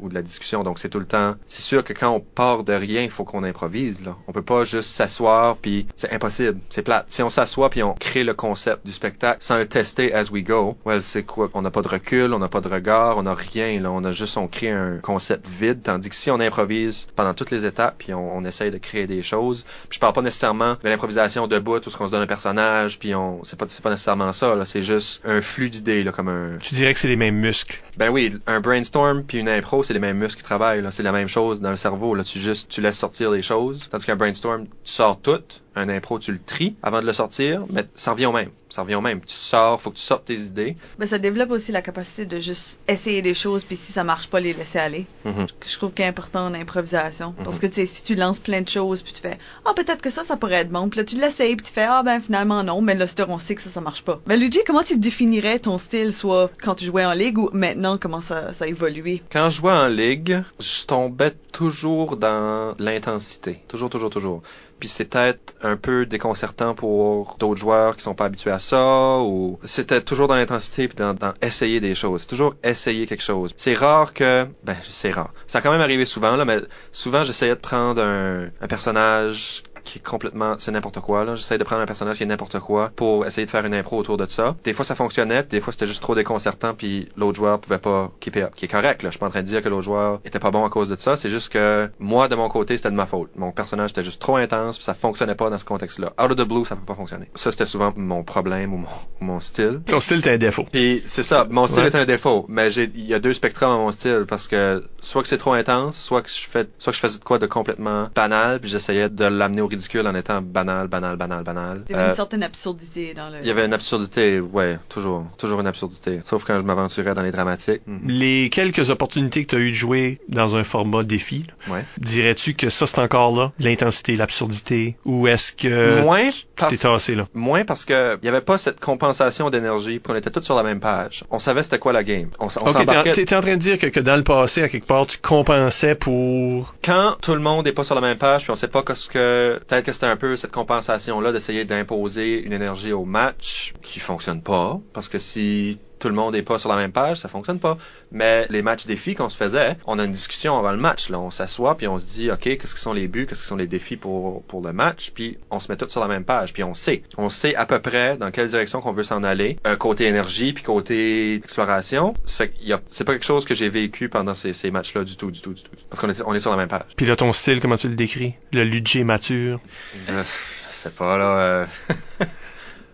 ou, de la discussion. Donc c'est tout le temps. C'est sûr que quand on part de rien, il faut qu'on improvise là. On peut pas juste s'asseoir puis c'est impossible, c'est plate. Si on s'assoit puis on crée le concept du spectacle sans le tester as we go, well c'est quoi? On n'a pas de recul, on n'a pas de regard, on n'a rien là. On a juste on crée un concept vide. Tandis que si on improvise pendant toutes les étapes puis on, essaye de créer des choses, puis je parle pas nécessairement de l'improvisation debout où ce qu'on se donne un personnage puis on c'est pas c'est pas nécessairement ça là. C'est juste un flux d'idées là comme un Tu dirais que c'est les mêmes muscles. Ben oui, un brainstorm puis une impro, c'est les mêmes muscles qui travaillent. C'est la même chose dans le cerveau. Là, tu juste, tu laisses sortir les choses. Tandis qu'un brainstorm, tu sors tout. Un impro, tu le tries avant de le sortir, mais ça revient au même. Ça revient au même. Tu sors, faut que tu sortes tes idées. Ben, ça développe aussi la capacité de juste essayer des choses, puis si ça marche pas, les laisser aller. Mhm. Que Je trouve qu'il est important en improvisation. Mhm. Parce que, tu sais, si tu lances plein de choses, puis tu fais, ah, peut-être que ça, ça pourrait être bon. Puis là, tu l'essayes, puis tu fais, ah, ben, finalement, non. Mais c'est- on sait que ça, ça marche pas. Ben, Luigi, comment tu définirais ton style, soit quand tu jouais en ligue ou maintenant, comment ça, ça a évolué? Quand je jouais en ligue, je tombais toujours dans l'intensité. Toujours, toujours, toujours. Puis c'est peut-être un peu déconcertant pour d'autres joueurs qui sont pas habitués à ça, ou c'était toujours dans l'intensité puis dans, essayer des choses. Toujours essayer quelque chose. C'est rare que, ben c'est rare. Ça a quand même arrivé souvent là, mais souvent j'essayais de prendre un, un personnage qui est complètement, c'est n'importe quoi là. J'essayais de prendre un personnage qui est n'importe quoi pour essayer de faire une impro autour de ça. Des fois ça fonctionnait, puis des fois c'était juste trop déconcertant, puis l'autre joueur pouvait pas keep it up. Qui est correct là. Je suis pas en train de dire que l'autre joueur était pas bon à cause de ça. C'est juste que moi de mon côté c'était de ma faute. Mon personnage était juste trop intense, puis ça fonctionnait pas dans ce contexte-là. Out of the blue ça peut pas fonctionner. Ça c'était souvent mon problème ou mon, ou mon style. Ton style, t'as un défaut. Puis c'est ça, mon style Ouais. est un défaut, mais j'ai il y a deux spectrums à mon style parce que soit que c'est trop intense, soit que je fais soit que je faisais de quoi de complètement banal, puis j'essayais de l'amener au ridicule en étant banal, banal, banal, banal. Il y avait Euh, une certaine absurdité dans le. il y avait une absurdité, ouais, toujours, toujours une absurdité. Sauf quand je m'aventurais dans les dramatiques. Mhm. Les quelques opportunités que tu as eu de jouer dans un format défi, Ouais. dirais-tu que ça, c'est encore là, l'intensité, l'absurdité, ou est-ce que Moins tu parce, t'es tassé là? moins parce que il y avait pas cette compensation d'énergie, puis on était tous sur la même page. On savait c'était quoi la game. On, on Ok, t'es en- en train de dire que, que dans le passé, à quelque part, tu compensais pour... quand tout le monde est pas sur la même page, puis on sait pas qu'est-ce que peut-être que c'était un peu cette compensation là d'essayer d'imposer une énergie au match qui fonctionne pas parce que si tout le monde est pas sur la même page, ça fonctionne pas. Mais les matchs défis qu'on se faisait, on a une discussion avant le match. Là, on s'assoit puis on se dit, ok, qu'est-ce que sont les buts, qu'est-ce que sont les défis pour pour le match, puis on se met tous sur la même page, puis on sait, on sait à peu près dans quelle direction qu'on veut s'en aller, euh, côté énergie puis côté exploration. C'est pas quelque chose que j'ai vécu pendant ces, ces matchs-là du tout, du tout, du tout, parce qu'on est on est sur la même page. Puis là, ton style, comment tu le décris? Le ludger mature. Euh, je sais pas, là. euh,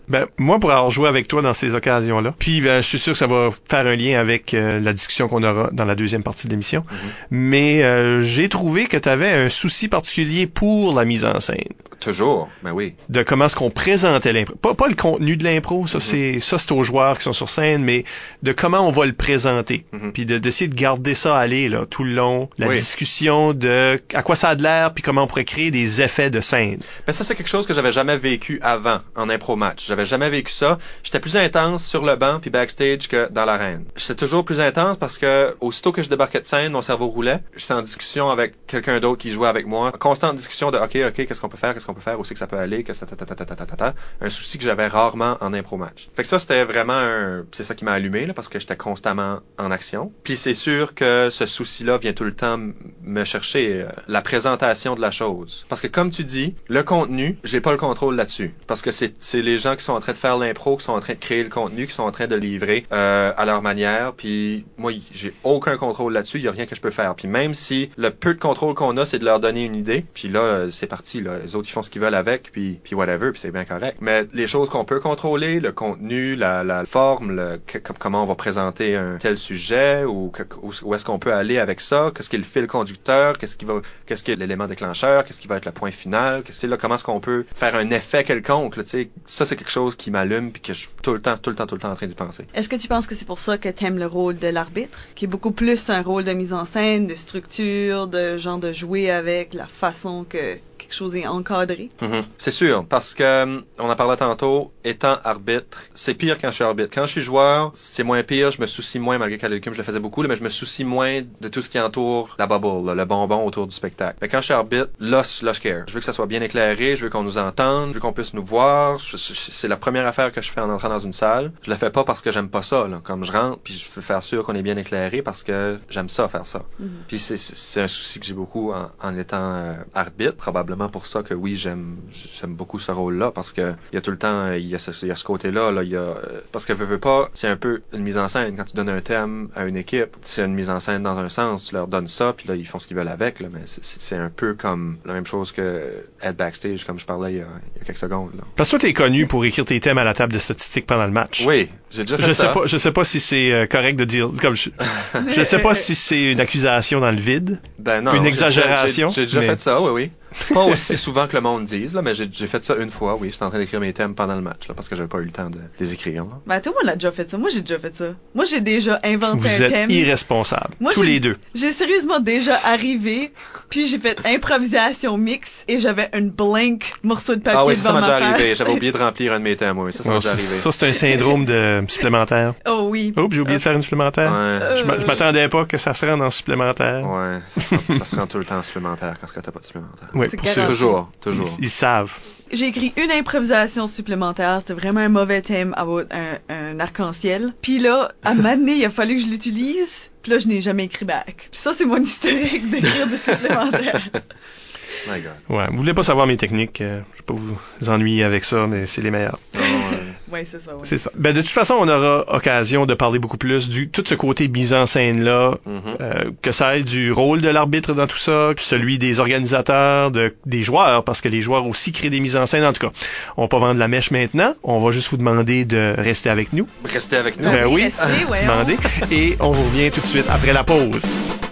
Ben, moi, pour avoir joué avec toi dans ces occasions-là, puis ben, je suis sûr que ça va faire un lien avec euh, la discussion qu'on aura dans la deuxième partie de l'émission, Mhm. mais euh, j'ai trouvé que tu avais un souci particulier pour la mise en scène, Toujours, ben oui. de comment est-ce qu'on présentait l'impro. Pas, pas le contenu de l'impro, ça Mhm. c'est ça c'est aux joueurs qui sont sur scène, mais de comment on va le présenter, Mhm. puis de- d'essayer de garder ça aller là tout le long, la Oui. discussion de à quoi ça a de l'air, puis comment on pourrait créer des effets de scène. Mais ça, c'est quelque chose que j'avais jamais vécu avant en impro match. J'avais jamais vécu ça. J'étais plus intense sur le banc puis backstage que dans l'arène. J'étais toujours plus intense parce que aussitôt que je débarquais de scène, mon cerveau roulait. J'étais en discussion avec quelqu'un d'autre qui jouait avec moi. Constante discussion de OK, OK, qu'est-ce qu'on peut faire, qu'est-ce qu'on peut faire, où c'est que ça peut aller, que ta, ta, ta, ta, un souci que j'avais rarement en impro match. Fait que ça, c'était vraiment un, c'est ça qui m'a allumé là parce que j'étais constamment en action. Puis c'est sûr que ce souci-là vient tout le temps me chercher euh, la présentation de la chose. Parce que comme tu dis, le contenu, j'ai pas le contrôle là-dessus. Parce que c'est c'est les gens qui sont en train de faire l'impro, qui sont en train de créer le contenu, qui sont en train de livrer euh, à leur manière. Puis moi, j'ai aucun contrôle là-dessus. Il y a rien que je peux faire. Puis même si le peu de contrôle qu'on a, c'est de leur donner une idée. Puis là, euh, c'est parti. Là. Les autres, font ce qu'ils veulent avec. Puis puis whatever. Puis c'est bien correct. Mais les choses qu'on peut contrôler, le contenu, la, la forme, le, comment on va présenter un tel sujet ou où, est-ce qu'on peut aller avec ça, qu'est-ce qui est le fil conducteur, qu'est-ce qui va, qu'est-ce qui est l'élément déclencheur, qu'est-ce qui va être le point final, qu'est-ce que là, comment est-ce qu'on peut faire un effet quelconque, là, ça c'est quelque chose qui m'allume puis que je suis tout le temps, tout le temps, tout le temps en train d'y penser. Est-ce que tu penses que c'est pour ça que t'aimes le rôle de l'arbitre, qui est beaucoup plus un rôle de mise en scène, de structure, de genre de jouer avec la façon que quelque chose est encadré? Mhm. C'est sûr, parce que euh, on en parlait tantôt, étant arbitre, c'est pire quand je suis arbitre. Quand je suis joueur, c'est moins pire, je me soucie moins, malgré qu'à l'écume je le faisais beaucoup, là, mais je me soucie moins de tout ce qui entoure la bubble, là, le bonbon autour du spectacle. Mais quand je suis arbitre, là, là, je care. Je veux que ça soit bien éclairé, je veux qu'on nous entende, je veux qu'on puisse nous voir. C'est la première affaire que je fais en entrant dans une salle. Je le fais pas parce que j'aime pas ça, là. Comme je rentre, puis je veux faire sûr qu'on est bien éclairé parce que j'aime ça, faire ça. Mhm. Puis c'est- un souci que j'ai beaucoup en, en étant euh, arbitre, probablement pour ça que oui, j'aime j'aime beaucoup ce rôle-là parce que il y a tout le temps il y a ce, il y a ce côté-là là, il y a parce que veux, veux pas, c'est un peu une mise en scène quand tu donnes un thème à une équipe, c'est une mise en scène dans un sens, tu leur donnes ça puis là ils font ce qu'ils veulent avec là, mais c'est- un peu comme la même chose que être backstage comme je parlais il y a, il y a quelques secondes là. Parce que toi, t'es connu pour écrire tes thèmes à la table de statistiques pendant le match. Oui, j'ai déjà fait Je ça. sais pas, je sais pas si c'est euh, correct de dire comme je, je sais pas si c'est une accusation dans le vide. Ben non, Une exagération, J'ai j'ai déjà mais- fait ça, oui, oui. Pas aussi souvent que le monde dise, là, mais j'ai j'ai fait ça une fois, oui. J'étais en train d'écrire mes thèmes pendant le match, là, parce que j'avais pas eu le temps de les écrire. là. Ben, tout le monde a déjà fait ça. Moi, j'ai déjà fait ça. Moi, j'ai déjà inventé Vous un êtes thème. irresponsables, Moi, tous j'ai- les deux. J'ai sérieusement déjà arrivé, puis j'ai fait improvisation mix et j'avais un blank morceau de papier Ah oui, ça, ça m'a ma déjà arrivé. J'avais oublié de remplir un de mes thèmes, oui. Ça, ça Ouais, déjà arrivé. ça, c'est un syndrome de supplémentaire. Oh oui. Oups, j'ai oublié de faire une supplémentaire. Ouais, Je m'a- je m'attendais pas que ça se rende en supplémentaire. ouais. Ça, ça se rend tout le temps supplémentaire quand t'as pas de supplémentaire. Ouais, Ceux- Toujours, ils, toujours. ils savent. J'ai écrit une improvisation supplémentaire. C'était vraiment un mauvais thème à votre- un, un arc-en-ciel. Puis là, à m'amener, il a fallu que je l'utilise. Puis là, je n'ai jamais écrit back. Puis ça, c'est mon historique d'écrire des supplémentaires. My God. Ouais, vous voulez pas savoir mes techniques, euh, je vais pas vous ennuyer avec ça, mais c'est les meilleures. Non, ouais, c'est ça. Ouais. C'est ça. Ben, de toute façon, on aura occasion de parler beaucoup plus du tout ce côté mise en scène là, mhm. euh, que ça aille du rôle de l'arbitre dans tout ça, que celui des organisateurs, de, des joueurs, parce que les joueurs aussi créent des mises en scène. En tout cas, on va pas vendre la mèche maintenant. On va juste vous demander de rester avec nous. Restez avec nous. Ben oui. Restez. Demandez. Et on vous revient tout de suite après la pause.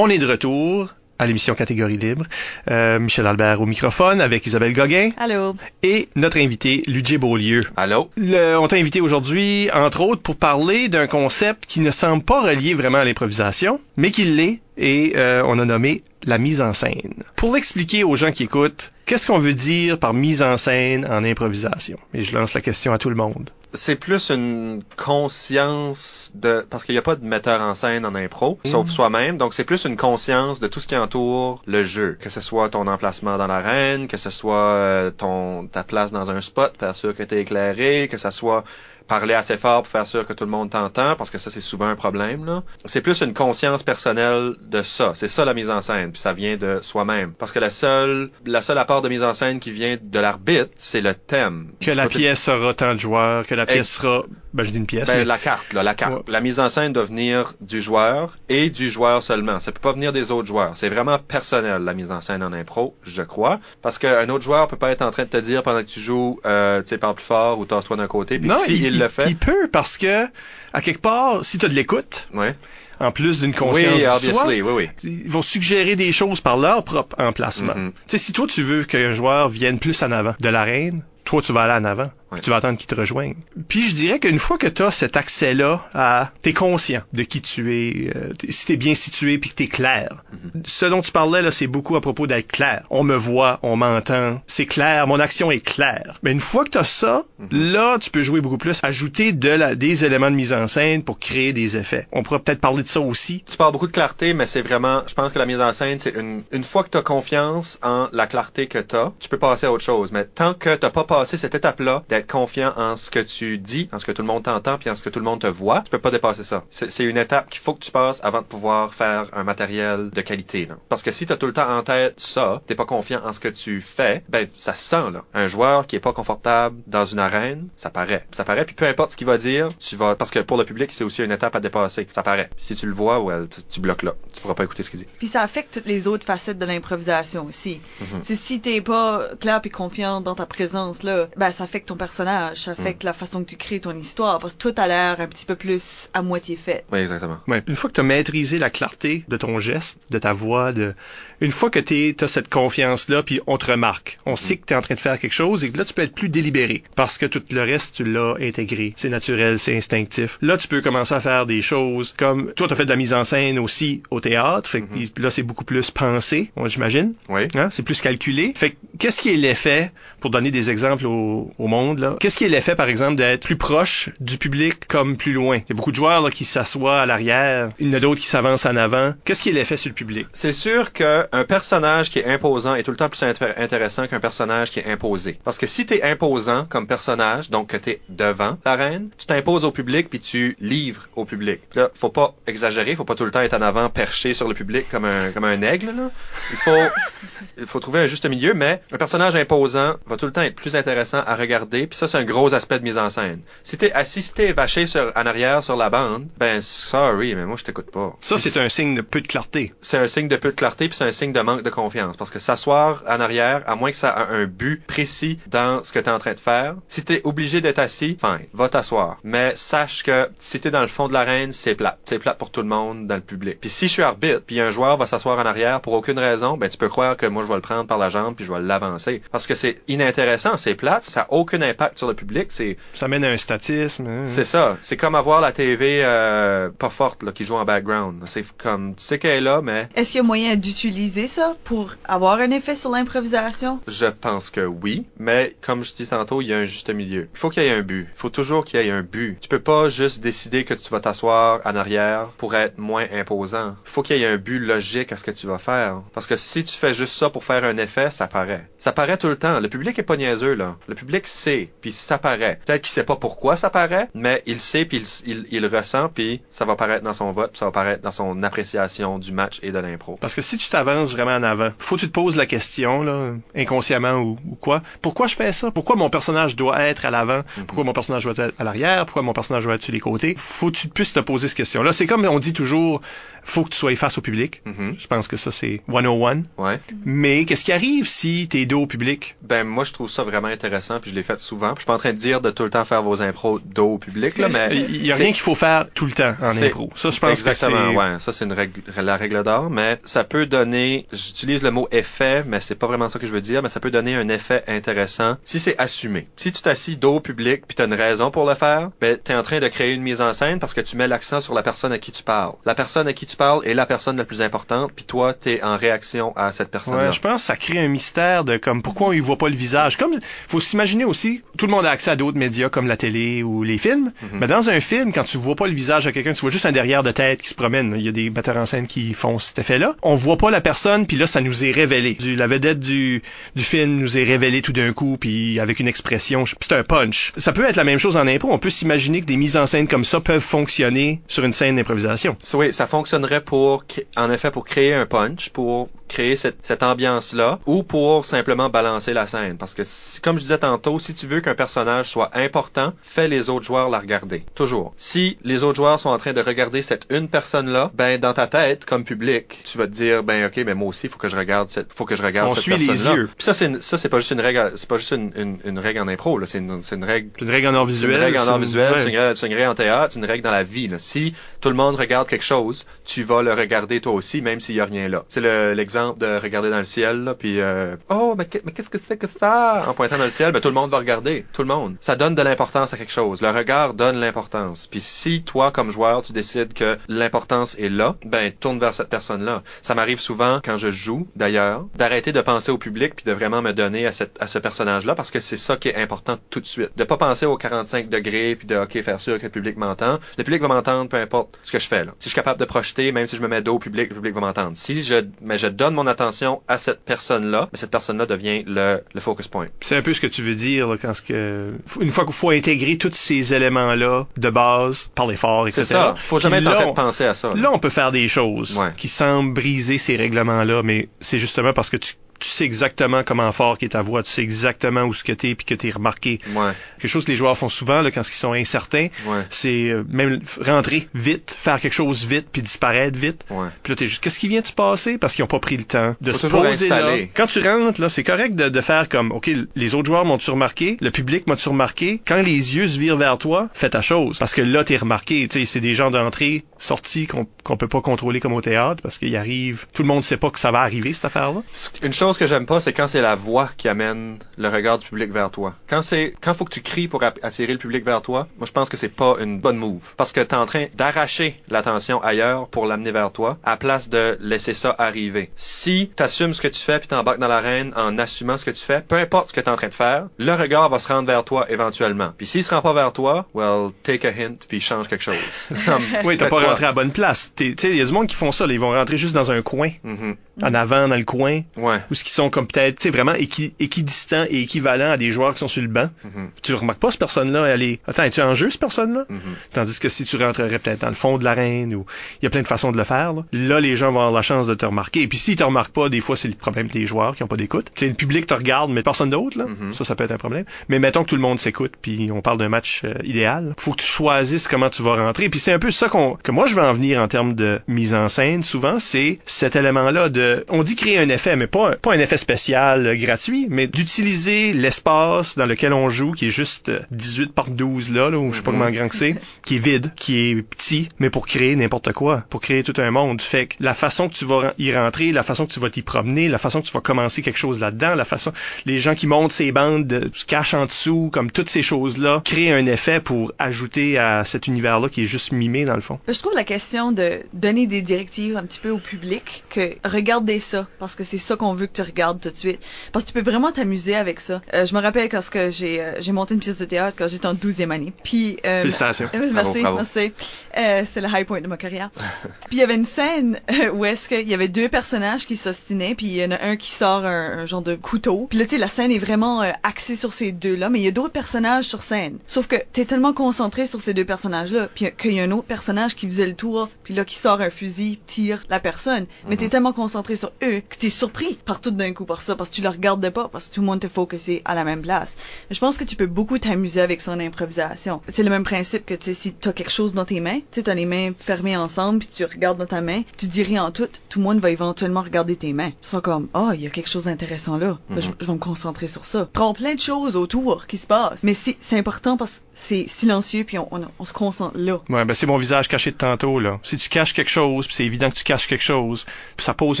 On est de retour à l'émission Catégorie libre. Euh, Michel Albert au microphone avec Isabelle Gauguin Allô? et notre invité Ludger Beaulieu. Allô? Le- on t'a invité aujourd'hui, entre autres, pour parler d'un concept qui ne semble pas relié vraiment à l'improvisation, mais qui l'est, et euh, on a nommé la mise en scène. Pour l'expliquer aux gens qui écoutent, qu'est-ce qu'on veut dire par mise en scène en improvisation? Et je lance la question à tout le monde. C'est plus une conscience de... Parce qu'il n'y a pas de metteur en scène en impro, sauf soi-même. Donc, c'est plus une conscience de tout ce qui entoure le jeu. Que ce soit ton emplacement dans l'arène, que ce soit euh, ton ta place dans un spot, faire sûr que tu es éclairé, que ce soit parler assez fort pour faire sûr que tout le monde t'entend, parce que ça, c'est souvent un problème. là. C'est plus une conscience personnelle de ça. C'est ça la mise en scène, puis ça vient de soi-même. Parce que la seule, la seule apport de mise en scène qui vient de l'arbitre, c'est le thème. Que la pièce sera tant de joueurs, que la pièce sera... Ben, je dis une pièce, Ben, mais- la carte, là, la carte. Ouais. La mise en scène doit venir du joueur et du joueur seulement. Ça peut pas venir des autres joueurs. C'est vraiment personnel, la mise en scène en impro, je crois. Parce qu'un autre joueur peut pas être en train de te dire pendant que tu joues, euh, tu sais, parle plus fort ou tasse-toi d'un côté. Puis non, si il, le fait, Il peut parce que, à quelque part, si tu as de l'écoute, ouais. en plus d'une conscience Oui, du soi, oui, oui. ils vont suggérer des choses par leur propre emplacement. Mhm. Tu sais, si toi tu veux qu'un joueur vienne plus en avant de l'arène, toi tu vas aller en avant. Ouais. Tu vas attendre qu'il te rejoigne. Puis je dirais qu'une fois que tu as cet accès-là à... T'es conscient de qui tu es, euh, t'es- si t'es bien situé puis que t'es clair. Mhm. Ce dont tu parlais, là, c'est beaucoup à propos d'être clair. On me voit, on m'entend, c'est clair, mon action est claire. Mais une fois que tu as ça, Mhm. là, tu peux jouer beaucoup plus, ajouter de la, des éléments de mise en scène pour créer des effets. On pourra peut-être parler de ça aussi. Tu parles beaucoup de clarté, mais c'est vraiment, je pense que la mise en scène, c'est une, une fois que tu as confiance en la clarté que tu as, tu peux passer à autre chose. Mais tant que tu pas passé cette étape-là, d'être confiant en ce que tu dis, en ce que tout le monde t'entend, puis en ce que tout le monde te voit, tu peux pas dépasser ça. C'est une étape qu'il faut que tu passes avant de pouvoir faire un matériel de qualité. Là. Parce que si tu as tout le temps en tête ça, t'es pas confiant en ce que tu fais, ben ça se sent là. Un joueur qui est pas confortable dans une arène, ça paraît. Ça paraît, puis peu importe ce qu'il va dire, tu vas parce que pour le public, c'est aussi une étape à dépasser. Ça paraît. Si tu le vois, tu, tu bloques là. Tu pourras pas écouter ce qu'il dit. Puis ça affecte toutes les autres facettes de l'improvisation aussi. Mhm. C'est si t'es pas clair et confiant dans ta présence là, ben ça affecte ton personnage, ça Mm. affecte la façon que tu crées ton histoire, parce que tout a l'air un petit peu plus à moitié fait. Oui, exactement. Ouais. Une fois que tu as maîtrisé la clarté de ton geste, de ta voix, de une fois que tu as cette confiance-là, puis on te remarque, on sait que tu es en train de faire quelque chose et que là, tu peux être plus délibéré parce que tout le reste, tu l'as intégré. C'est naturel, c'est instinctif. Là, tu peux commencer à faire des choses comme, toi, tu as fait de la mise en scène aussi au théâtre, fait que là, c'est beaucoup plus pensé, j'imagine. Oui. Hein? C'est plus calculé. Fait que, qu'est-ce qui est l'effet, pour donner des exemples au, au monde, qu'est-ce qui est l'effet, par exemple, d'être plus proche du public comme plus loin? Il y a beaucoup de joueurs là, qui s'assoient à l'arrière, il y en a d'autres qui s'avancent en avant. Qu'est-ce qui est l'effet sur le public? C'est sûr qu'un personnage qui est imposant est tout le temps plus intér- intéressant qu'un personnage qui est imposé. Parce que si t'es imposant comme personnage, donc que t'es devant l'arène, tu t'imposes au public puis tu livres au public. Puis là, faut pas exagérer, faut pas tout le temps être en avant perché sur le public comme un comme un aigle là. Il faut il faut trouver un juste milieu, mais un personnage imposant va tout le temps être plus intéressant à regarder. Puis ça, c'est un gros aspect de mise en scène. Si t'es assis, si t'es vaché sur en arrière sur la bande, ben sorry, mais moi je t'écoute pas. Ça, c'est un signe de peu de clarté. c'est un signe de peu de clarté puis c'est un signe de manque de confiance parce que s'asseoir en arrière à moins que ça ait un but précis dans ce que tu es en train de faire si tu es obligé d'être assis fine va t'asseoir mais sache que si tu es dans le fond de l'arène c'est plate c'est plate pour tout le monde dans le public puis si je suis arbitre puis un joueur va s'asseoir en arrière pour aucune raison ben tu peux croire que moi je vais le prendre par la jambe puis je vais l'avancer parce que c'est inintéressant c'est plate ça a aucun impact sur le public c'est Ça mène à un statisme. hein. c'est ça. C'est comme avoir la TV euh, pas forte là, qui joue en background. C'est comme tu sais qu'elle est là, mais Est-ce qu'il y a moyen d'utiliser ça pour avoir un effet sur l'improvisation? je pense que oui. Mais comme je dis tantôt, il y a un juste milieu. Il faut qu'il y ait un but. Il faut toujours qu'il y ait un but. Tu peux pas juste décider que tu vas t'asseoir en arrière pour être moins imposant. Il faut qu'il y ait un but logique à ce que tu vas faire. Parce que si tu fais juste ça pour faire un effet, ça paraît. Ça paraît tout le temps. Le public est pas niaiseux là. Le public sait, puis ça paraît. Peut-être qu'il sait pas pourquoi ça paraît, mais il sait puis il, il, il le ressent puis ça va paraître dans son vote, puis ça va paraître dans son appréciation du match et de l'impro. Parce que si tu t'avances vraiment en avant, faut que tu te poses la question, là, inconsciemment ou, ou quoi. Pourquoi je fais ça? Pourquoi mon personnage doit être à l'avant? Pourquoi mon personnage doit être à l'arrière? Pourquoi mon personnage doit être sur les côtés? Faut que tu puisses te poser cette question-là. C'est comme on dit toujours, faut que tu sois face au public. Mhm. Je pense que ça, c'est 101. Ouais. Mais qu'est-ce qui arrive si t'es dos au public? Ben moi je trouve ça vraiment intéressant, puis je l'ai fait souvent. Puis je suis pas en train de dire de tout le temps faire vos impros dos au public, là, mais Il y a rien qu'il faut faire tout le temps en impro. Ça, je pense Exactement, que ouais. Ça, c'est une règle, la règle d'or, mais ça peut donner, j'utilise le mot effet, mais c'est pas vraiment ça que je veux dire, mais ça peut donner un effet intéressant si c'est assumé. Si tu t'assis dos au public puis t'as une raison pour le faire, ben, t'es en train de créer une mise en scène parce que tu mets l'accent sur la personne à qui tu parles. La personne à qui tu parles est la personne la plus importante puis toi, t'es en réaction à cette personne-là. Ouais, je pense que ça crée un mystère de comme pourquoi on y voit pas le visage. Comme faut s'imaginer aussi, tout le monde a accès à d'autres médias comme la télé ou les films. Mhm. Mais dans un film, quand tu vois pas le visage de quelqu'un, tu vois juste un derrière de tête qui se promène. Il y a des metteurs en scène qui font cet effet-là. On voit pas la personne, puis là ça nous est révélé. Du- la vedette du, du film nous est révélée tout d'un coup, puis avec une expression. C'est un punch. Ça peut être la même chose en impro. On peut s'imaginer que des mises en scène comme ça peuvent fonctionner sur une scène d'improvisation. Oui, ça fonctionnerait pour, en effet, pour créer un punch, pour créer cette, cette ambiance-là, ou pour simplement balancer la scène. Parce que, si- comme je disais tantôt, si tu veux qu'un personnage soit important, fais les autres joueurs la regarder. Toujours. Si les autres joueurs sont en train de regarder cette une personne-là, ben, dans ta tête, comme public, tu vas te dire, ben, ok, mais moi aussi, faut que je regarde cette, faut que je regarde On cette suit les personne-là. yeux. Puis ça, c'est, ça, c'est pas juste une règle, c'est pas juste une, une, une règle en impro, là. C'est une, c'est une règle C'est une règle en art c'est visuel. une règle en art c'est- visuel, ouais. c'est une, règle- c'est une règle en théâtre, c'est une règle dans la vie. là. Si tout le monde regarde quelque chose, tu vas le regarder toi aussi, même s'il y a rien là. C'est le- l'exemple de regarder dans le ciel, là, puis euh, oh mais qu'est-ce que c'est que ça? En pointant dans le ciel, ben tout le monde va regarder, tout le monde. Ça donne de l'importance à quelque chose. Le regard donne l'importance. Puis si toi comme joueur tu décides que l'importance est là, ben tourne vers cette personne-là. Ça m'arrive souvent quand je joue, d'ailleurs, d'arrêter de penser au public puis de vraiment me donner à, cette, à ce personnage-là parce que c'est ça qui est important tout de suite. De pas penser aux 45 degrés puis de ok faire sûr que le public m'entend. Le public va m'entendre peu importe ce que je fais là. Si je suis capable de projeter, même si je me mets dos au public, le public va m'entendre. Si je mais je donne mon attention à cette personne-là, mais cette personne-là devient le, le focus point. C'est un peu ce que tu veux dire là, quand ce que une fois qu'il faut intégrer tous ces éléments là de base, parler fort, etc. C'est ça. Faut jamais être en là, train de penser à ça. là. Là, on peut faire des choses Ouais. qui semblent briser ces règlements-là, mais c'est justement parce que tu, tu sais exactement comment fort qu'est ta voix, tu sais exactement où ce que t'es puis que t'es remarqué. Ouais, Quelque chose que les joueurs font souvent là, quand ils sont incertains, ouais, c'est euh, même rentrer vite, faire quelque chose vite puis disparaître vite. ouais. Puis là, t'es juste, qu'est-ce qui vient de se passer? Parce qu'ils n'ont pas pris le temps de Faut se poser là. Quand tu rentres, là, c'est correct de, de faire comme, OK, les autres joueurs m'ont-tu remarqué? Le public m'a-tu remarqué? Quand les yeux se virent vers toi, fais ta chose. Parce que là, t'es remarqué. Tu sais, c'est des gens d'entrée, sortie qu'on qu'on peut pas contrôler comme au théâtre parce qu'il arrive, tout le monde sait pas que ça va arriver, cette affaire-là. Une chose que j'aime pas, c'est quand c'est la voix qui amène le regard du public vers toi. Quand c'est, quand faut que tu cries pour attirer le public vers toi, moi je pense que c'est pas une bonne move. Parce que t'es en train d'arracher l'attention ailleurs pour l'amener vers toi, à place de laisser ça arriver. Si t'assumes ce que tu fais puis t'embarques dans l'arène en assumant ce que tu fais, peu importe ce que t'es en train de faire, le regard va se rendre vers toi éventuellement. Puis s'il se rend pas vers toi, well, take a hint puis change quelque chose. Oui, t'as pas rentré à la bonne place. Tu sais, il y a du monde qui font ça, là. Ils vont rentrer juste dans un coin, Mhm. En avant, dans le coin, Ouais. ou ce qui sont comme peut-être, tu sais, vraiment équi- équidistants et équivalents à des joueurs qui sont sur le banc. Mhm. Tu remarques pas cette personne-là, elle est, attends, es-tu en jeu, cette personne-là? Mhm. Tandis que si tu rentrerais peut-être dans le fond de l'arène ou il y a plein de façons de le faire, là, là, les gens vont avoir la chance de te remarquer. Et puis s'ils te remarquent pas, des fois c'est le problème des joueurs qui ont pas d'écoute. Tu sais, le public te regarde, mais personne d'autre, là. Mhm. Ça, ça peut être un problème. Mais mettons que tout le monde s'écoute, puis on parle d'un match euh, idéal. Faut que tu choisisses comment tu vas rentrer. Puis c'est un peu ça qu'on, que moi je veux en venir en termes de mise en scène. Souvent, c'est cet élément-là de, on dit créer un effet, mais pas, pas un effet spécial euh, gratuit, mais d'utiliser l'espace dans lequel on joue, qui est juste euh, 18 par 12 là, là, ou je sais pas Mhm. comment grand que c'est, qui est vide, qui est petit, mais pour créer n'importe quoi, pour créer tout un monde. Fait que la façon que tu vas y rentrer, la façon que tu vas t'y promener, la façon que tu vas commencer quelque chose là-dedans, la façon, les gens qui montent ces bandes, euh, se cachent en dessous, comme toutes ces choses-là, créent un effet pour ajouter à cet univers-là qui est juste mimé dans le fond. Je trouve la question de donner des directives un petit peu au public, que regardez ça, parce que c'est ça qu'on veut que tu regardes tout de suite. Parce que tu peux vraiment t'amuser avec ça. Euh, je me rappelle quand j'ai euh, j'ai monté une pièce de théâtre quand j'étais en 12e année. Puis, euh, Félicitations. merci, bravo. merci. Euh, c'est le high point de ma carrière. puis il y avait une scène euh, où est-ce qu'il y avait deux personnages qui s'ostinaient, puis il y en a un qui sort un, un genre de couteau. Puis là, tu sais, la scène est vraiment euh, axée sur ces deux-là, mais il y a d'autres personnages sur scène. Sauf que t'es tellement concentré sur ces deux personnages-là, puis qu'il y a un autre personnage qui faisait le tour, puis là qui sort un fusil, tire la personne. Mais t'es tellement concentré sur eux que t'es surpris par tout d'un coup par ça, parce que tu le regardais pas, parce que tout le monde était focusé à la même place. Mais je pense que tu peux beaucoup t'amuser avec son improvisation. C'est le même principe que, tu sais, si t'as quelque chose dans tes mains, tu sais, t'as les mains fermées ensemble, puis tu regardes dans ta main, tu dis rien en tout, tout le monde va éventuellement regarder tes mains. Ils sont comme, ah, il y a quelque chose d'intéressant là. Ben, je, Mhm. je vais me concentrer sur ça. Prends plein de choses autour qui se passent. Mais c'est c'est important parce que c'est silencieux, puis on, on, on se concentre là. Ouais, ben c'est mon visage caché de tantôt là. Si tu caches quelque chose, puis c'est évident que tu caches quelque chose, puis ça pose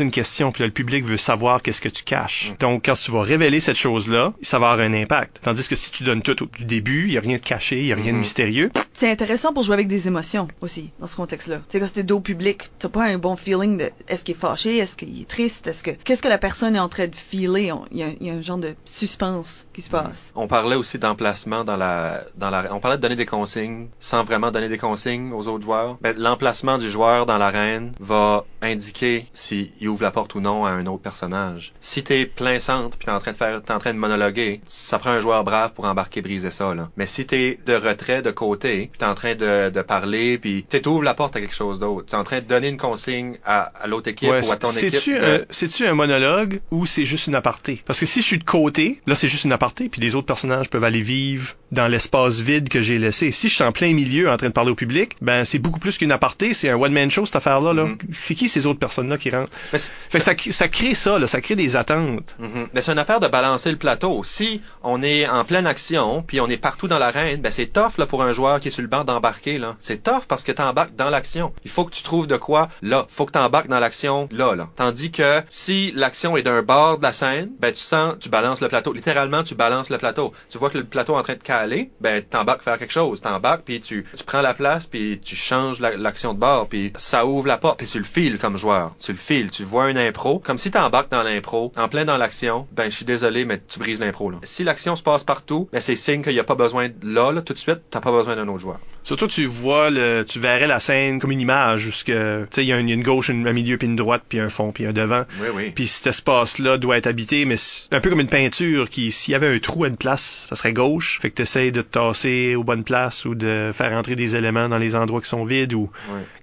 une question, puis là, le public veut savoir qu'est-ce que tu caches. Donc quand tu vas révéler cette chose-là, ça va avoir un impact. Tandis que si tu donnes tout au du début, il y a rien de caché, il y a rien de Mhm. mystérieux. C'est intéressant pour jouer avec des émotions aussi, dans ce contexte-là. Sais, quand c'est dos public, t'as pas un bon feeling de est-ce qu'il est fâché, est-ce qu'il est triste, est-ce que. Qu'est-ce que la personne est en train de filer? Il y, a- un genre de suspense qui se passe. On parlait aussi d'emplacement dans la, dans la, on parlait de donner des consignes sans vraiment donner des consignes aux autres joueurs. Ben, l'emplacement du joueur dans l'arène va indiquer s'il ouvre la porte ou non à un autre personnage. Si t'es plein centre puis t'es en train de faire, t'es en train de monologuer, ça prend un joueur brave pour embarquer briser ça, là. Mais si t'es de retrait, de côté, puis t'es en train de parler puis tu ouvres la porte à quelque chose d'autre. T'es en train de donner une consigne à, à l'autre équipe Ouais, ou à ton équipe. c'est-tu de- un, c'est-tu un monologue ou c'est juste une aparté? Parce que si je suis de côté, là c'est juste une aparté, puis les autres personnages peuvent aller vivre dans l'espace vide que j'ai laissé. Si je suis en plein milieu en train de parler au public, ben c'est beaucoup plus qu'une aparté, c'est un one-man show cette affaire-là. Là. Mhm. C'est qui ces autres personnes-là qui rentrent? Mais Fait que ça, ça crée ça, là, ça crée des attentes. Mhm. Mais c'est une affaire de balancer le plateau. Si on est en pleine action, puis on est partout dans l'arène, ben c'est tough là pour un joueur qui est sur le banc d'embarquer là. C'est tough parce que t'embarques dans l'action. Il faut que tu trouves de quoi là. Faut que t'embarques dans l'action là. Tandis que si l'action est d'un bord de la scène, ben tu sens, tu balances le plateau. Littéralement, tu balances le plateau. Tu vois que le plateau est en train de caler, ben t'embarques faire quelque chose. T'embarques puis tu, tu prends la place puis tu changes la- l'action de bord puis ça ouvre la porte puis tu le files comme joueur. Tu le files. Tu vois une impro comme si t'embarques dans l'impro en plein dans l'action. Ben je suis désolé mais tu brises l'impro. Si l'action se passe partout, ben c'est signe qu'il n'y a pas besoin de là là tout de suite. T'as pas besoin d'un autre joueur. Surtout, tu vois, le, tu verrais la scène comme une image, où ce que, tu sais, il y, a une il y a une gauche, une- un milieu, puis une droite, puis un fond, puis un devant. Oui oui. Puis cet espace-là doit être habité, mais c'est un peu comme une peinture qui, s'il y avait un trou à une place, ça serait gauche. Fait que tu essaies de te tasser aux bonnes places ou de faire entrer des éléments dans les endroits qui sont vides ou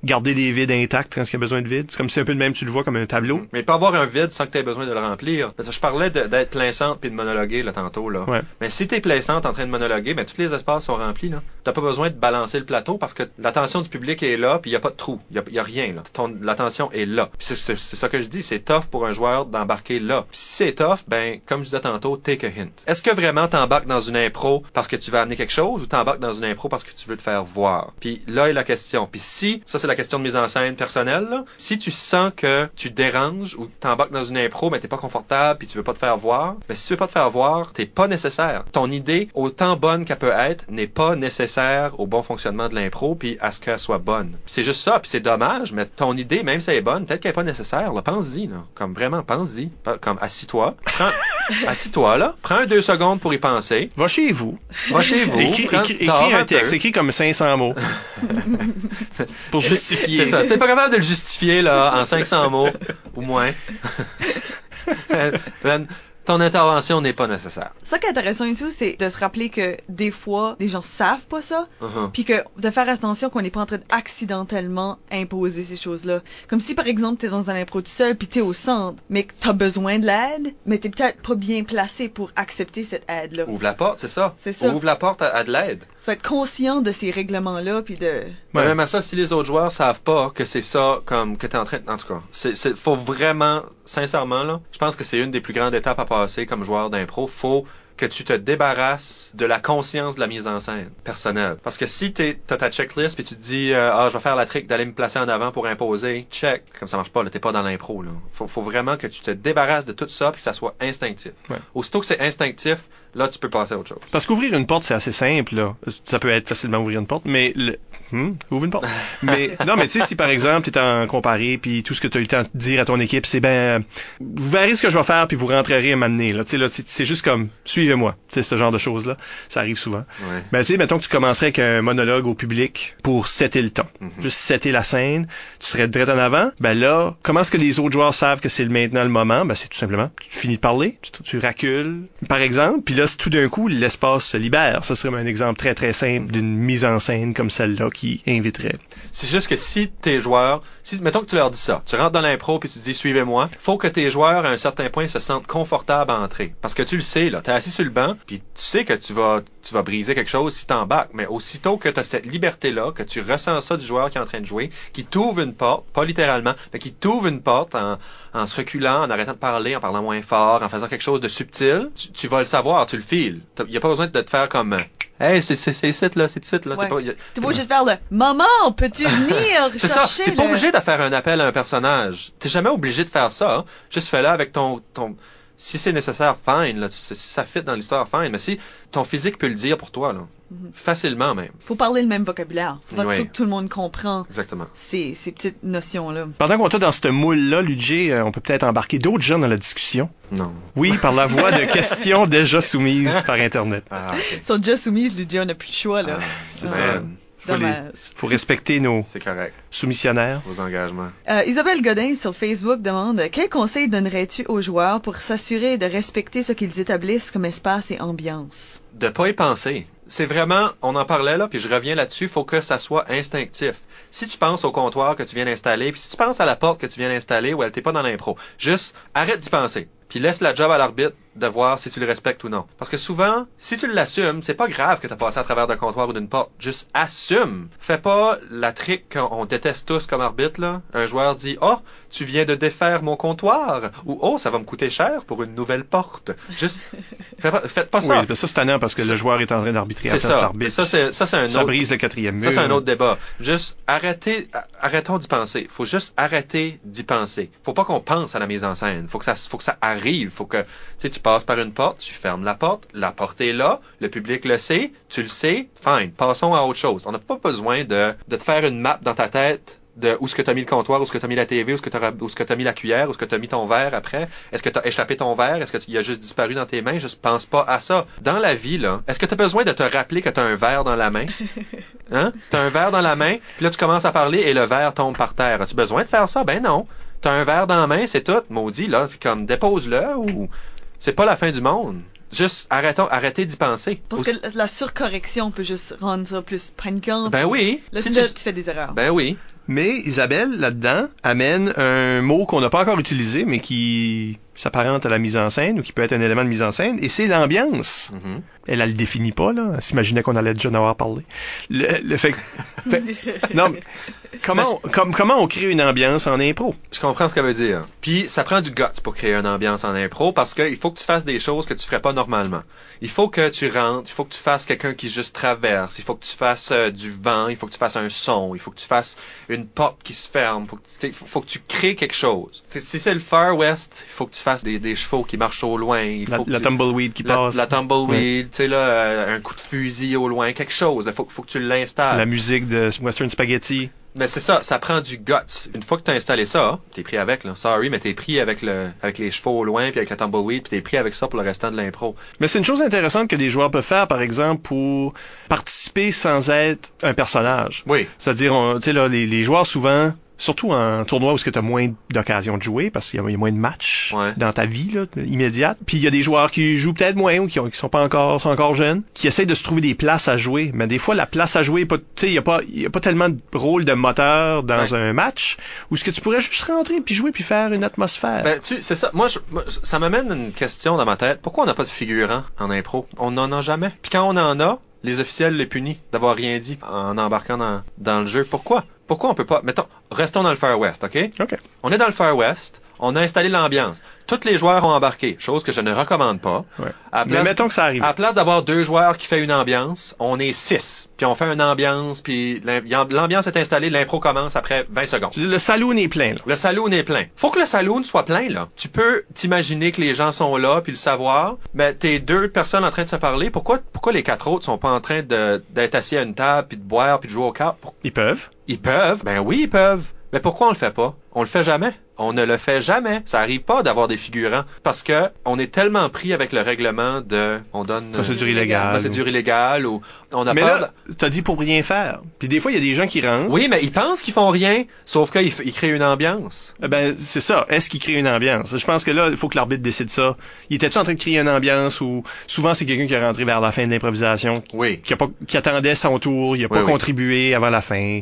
garder des vides intacts quand il y a besoin de vides. C'est comme si un peu de même tu le vois comme un tableau. Mais peut avoir un vide sans que tu aies besoin de le remplir. Parce que je parlais d'être plein centre puis de monologuer là tantôt là. Ouais. Mais si t'es plein centre en train de monologuer, ben tous les espaces sont remplis là. T'as pas besoin de balancer le plateau parce que l'attention du public est là puis il y a pas de trou, il y a, rien l'attention est là. C'est ça que je dis, c'est tough pour un joueur d'embarquer là. Puis si c'est tough, ben comme je disais tantôt, take a hint. Est-ce que vraiment t'embarques dans une impro parce que tu veux amener quelque chose ou t'embarques dans une impro parce que tu veux te faire voir? Puis là est la question. Puis si ça c'est la question de mise en scène personnelle si tu sens que tu déranges ou t'embarques dans une impro mais t'es pas confortable puis tu veux pas te faire voir, ben si tu veux pas te faire voir, t'es pas nécessaire. Ton idée, autant bonne qu'elle peut être, n'est pas nécessaire au bon fonctionnement de l'impro puis à ce qu'elle soit bonne. C'est juste ça, puis c'est dommage, mais ton idée, même si elle est bonne, peut-être qu'elle est pas nécessaire. Pense-y, là. Comme vraiment, pense-y. Comme assis-toi, assis-toi là, prends deux secondes pour y penser. Va chez vous. Va chez vous, Écris, prends- écris- dors écris un texte, écris comme 500 mots. Pour justifier. C'est ça. Si t'es pas capable de le justifier là en 500 mots ou moins, ben, ton intervention n'est pas nécessaire. Ça qui est intéressant et tout, c'est de se rappeler que des fois, les gens savent pas ça, Uh-huh. puis que de faire attention qu'on n'est pas en train d'accidentellement imposer ces choses-là. Comme si par exemple t'es dans un impro tout seul, puis t'es au centre, mais que t'as besoin de l'aide, mais t'es peut-être pas bien placé pour accepter cette aide-là. Ouvre la porte, c'est ça. C'est ça. Ouvre la porte à, à de l'aide. Tu vas être conscient de ces règlements-là, puis de... Mais Ouais. Même à ça, si les autres joueurs savent pas que c'est ça, comme que t'es en train, en tout cas, c'est, c'est, faut vraiment, sincèrement là, je pense que c'est une des plus grandes étapes à comme joueur d'impro. Faut que tu te débarrasses de la conscience de la mise en scène personnelle. Parce que si t'es, t'as ta checklist puis tu te dis euh, ah je vais faire la trick d'aller me placer en avant pour imposer, check, comme ça marche pas là, t'es pas dans l'impro là. Faut, faut vraiment que tu te débarrasses de tout ça puis que ça soit instinctif. Ouais. Aussitôt que c'est instinctif, là tu peux passer à autre chose. Parce qu'ouvrir une porte, c'est assez simple, là. Ça peut être facilement ouvrir une porte, mais le... Hmm, ouvre une porte. mais non, mais tu sais, si par exemple, tu es en comparé, puis tout ce que tu as eu le temps de dire à ton équipe, c'est ben, vous verrez ce que je vais faire, puis vous rentrerez à m'amener, là. Tu sais, là, c'est c'est juste comme, suivez-moi. Tu sais, ce genre de choses-là. Ça arrive souvent. Ouais. Ben, tu sais, mettons que tu commencerais avec un monologue au public pour setter le ton. Mhm. Juste setter la scène. Tu serais direct en avant. Ben là, comment est-ce que les autres joueurs savent que c'est maintenant le moment? Ben, c'est tout simplement, tu finis de parler, tu, tu recules, par exemple, puis là, tout d'un coup, l'espace se libère. Ça serait un exemple très, très simple d'une mise en scène comme celle-là qui inviterait. C'est juste que si tes joueurs, si mettons que tu leur dis ça, tu rentres dans l'impro puis tu dis suivez-moi, faut que tes joueurs à un certain point se sentent confortables à entrer. Parce que tu le sais là, t'es assis sur le banc puis tu sais que tu vas tu vas briser quelque chose si t'embarques. Mais aussitôt que tu as cette liberté là, que tu ressens ça du joueur qui est en train de jouer, qui t'ouvre une porte, pas littéralement, mais qui t'ouvre une porte en, se reculant, en arrêtant de parler, en parlant moins fort, en faisant quelque chose de subtil, tu, tu vas le savoir, tu le files. Il y a pas besoin de te faire comme Hey, c'est ici, là, c'est tout de suite là. Ouais. T'es pas- y a- obligé de faire le Maman, peux-tu venir C'est ça. chercher T'es pas obligé de faire un appel à un personnage. T'es jamais obligé de faire ça. hein. Juste fais-le avec ton, ton, si c'est nécessaire, fine, là. Si ça fit dans l'histoire, fine. Mais si ton physique peut le dire pour toi, là. Mhm. Facilement, même. Faut parler le même vocabulaire. Faut Oui. sûr que tout le monde comprend Exactement. ces, ces petites notions-là. Pendant qu'on est dans ce moule-là, Ludger, euh, on peut peut-être embarquer d'autres gens dans la discussion. Non. Oui, par la voie de questions déjà soumises par Internet. Ah. Ils sont déjà soumises, Ludia, on n'a plus le choix, là. Ah, C'est Ah, ça. Faut, les- Dommage. faut respecter nos C'est correct. soumissionnaires. Vos engagements. Euh, Isabelle Godin sur Facebook demande Quel conseil donnerais-tu aux joueurs pour s'assurer de respecter ce qu'ils établissent comme espace et ambiance de pas y penser. C'est vraiment, on en parlait là, puis je reviens là-dessus, faut que ça soit instinctif. Si tu penses au comptoir que tu viens d'installer, puis si tu penses à la porte que tu viens d'installer, ou elle t'es pas dans l'impro, juste arrête d'y penser. Puis laisse la job à l'arbitre de voir si tu le respectes ou non. Parce que souvent, si tu l'assumes, c'est pas grave que tu as passé à travers d'un comptoir ou d'une porte. Juste assume. Fais pas la trick qu'on déteste tous comme arbitre, là. Un joueur dit, oh, tu viens de défaire mon comptoir. Ou, oh, ça va me coûter cher pour une nouvelle porte. Juste, fais pas- faites pas ça. Oui, ben ça c'est tannant parce que le joueur est en train d'arbitrer à ça. l'arbitre. Ça, c'est, ça, c'est un Ça autre. brise le quatrième Ça, mur. c'est un autre débat. Juste arrêtez, a- arrêtons d'y penser. Faut juste arrêter d'y penser. Faut pas qu'on pense à la mise en scène. Faut que ça, faut que ça arrive. Faut que, tu sais, tu passes par une porte, tu fermes la porte, la porte est là, le public le sait, tu le sais, fine. Passons à autre chose. On n'a pas besoin de, de te faire une map dans ta tête de où est-ce que tu as mis le comptoir, où est-ce que tu as mis la TV, où est-ce que tu as, t'as mis la cuillère, où est-ce que tu as mis ton verre après, est-ce que tu as échappé ton verre, est-ce que tu- il a juste disparu dans tes mains, juste pense pas à ça. Dans la vie là, est-ce que tu as besoin de te rappeler que tu as un verre dans la main? Hein? Tu as un verre dans la main, puis là tu commences à parler et le verre tombe par terre. As-tu besoin de faire ça? Ben non. Tu as un verre dans la main, c'est tout, maudit là, c'est comme dépose-le ou c'est pas la fin du monde. Juste arrêtons, arrêtez d'y penser. Parce Aussi- que la- surcorrection peut juste rendre ça plus paniquant. ben oui, Là, si tu- tu fais des erreurs. ben oui. Mais Isabelle, là-dedans, amène un mot qu'on n'a pas encore utilisé, mais qui s'apparente à la mise en scène ou qui peut être un élément de mise en scène, et c'est l'ambiance. Mhm. Elle, elle le définit pas, là. Elle s'imaginait qu'on allait déjà en avoir parlé. Le, le fait, fait- non, comment, on, comme- comment on crée une ambiance en impro? Je comprends ce qu'elle veut dire. Puis ça prend du guts pour créer une ambiance en impro parce qu'il faut que tu fasses des choses que tu ferais pas normalement. Il faut que tu rentres, il faut que tu fasses quelqu'un qui juste traverse, il faut que tu fasses euh, du vent, il faut que tu fasses un son, il faut que tu fasses une porte qui se ferme, il faut, que tu- faut, faut que tu crées quelque chose. Si si c'est le Far West, il faut que tu fasses des, des chevaux qui marchent au loin, il La, faut la tu- tumbleweed qui la, passe. la tumbleweed, tu sais là, euh, un coup de fusil au loin, quelque chose. Il faut, faut que tu l'installes. la musique de Western Spaghetti. Mais c'est ça, ça prend du guts. Une fois que tu as installé ça, t'es pris avec, là. Sorry, mais t'es pris avec le, avec les chevaux au loin, puis avec la tumbleweed, puis t'es pris avec ça pour le restant de l'impro. Mais c'est une chose intéressante que des joueurs peuvent faire, par exemple, pour participer sans être un personnage. Oui. C'est-à-dire, tu sais, là, les, les joueurs souvent, surtout en tournoi où tu as moins d'occasions de jouer, parce qu'il y a- moins de matchs Ouais. dans ta vie là, immédiate. Puis il y a des joueurs qui jouent peut-être moins ou qui, ont, qui sont pas encore, sont encore jeunes, qui essayent de se trouver des places à jouer. Mais des fois, la place à jouer, est pas, tu sais, il y a pas, il y a pas tellement de rôle de moteur dans Ouais. un match où ce que tu pourrais juste rentrer puis jouer puis faire une atmosphère. Ben, tu, c'est ça. Moi, je- moi, ça m'amène une question dans ma tête. Pourquoi on n'a pas de figurant en impro? On n'en a jamais. Puis quand on en a, les officiels les punissent d'avoir rien dit en embarquant dans, dans le jeu. Pourquoi? Pourquoi on peut pas? Mettons, restons dans le Far West, OK? OK. On est dans le Far West. On a installé l'ambiance. Tous les joueurs ont embarqué, chose que je ne recommande pas. Ouais. À Mais mettons que ça arrive. À la place d'avoir deux joueurs qui fait une ambiance, on est six. Puis on fait une ambiance, puis l'am- l'ambiance est installée, l'impro commence après 20 secondes. Le saloon est plein. Là. Le saloon est plein. Faut que le saloon soit plein, là. Tu peux t'imaginer que les gens sont là, puis le savoir, mais t'es deux personnes en train de se parler. Pourquoi, pourquoi les quatre autres sont pas en train d'être assis à une table, puis de boire, puis de jouer aux cartes? Ils peuvent. Ils peuvent? Ben oui, ils peuvent. Mais pourquoi on le fait pas? On le fait jamais. On ne le fait jamais. Ça arrive pas d'avoir des figurants parce que on est tellement pris avec le règlement de on donne Procédure euh, illégale. procédure illégale ou on a Mais peur là, t'as dit pour rien faire. Puis des fois, il y a des gens qui rentrent. Oui, mais ils pensent qu'ils font rien, sauf qu'ils ils créent une ambiance. Eh Ben, c'est ça. Est-ce qu'il crée une ambiance? Je pense que là, il faut que l'arbitre décide ça. Il était-tu en train de créer une ambiance ou souvent c'est quelqu'un qui est rentré vers la fin de l'improvisation, Oui. qui, a pas, qui attendait son tour, il a pas oui. contribué avant la fin.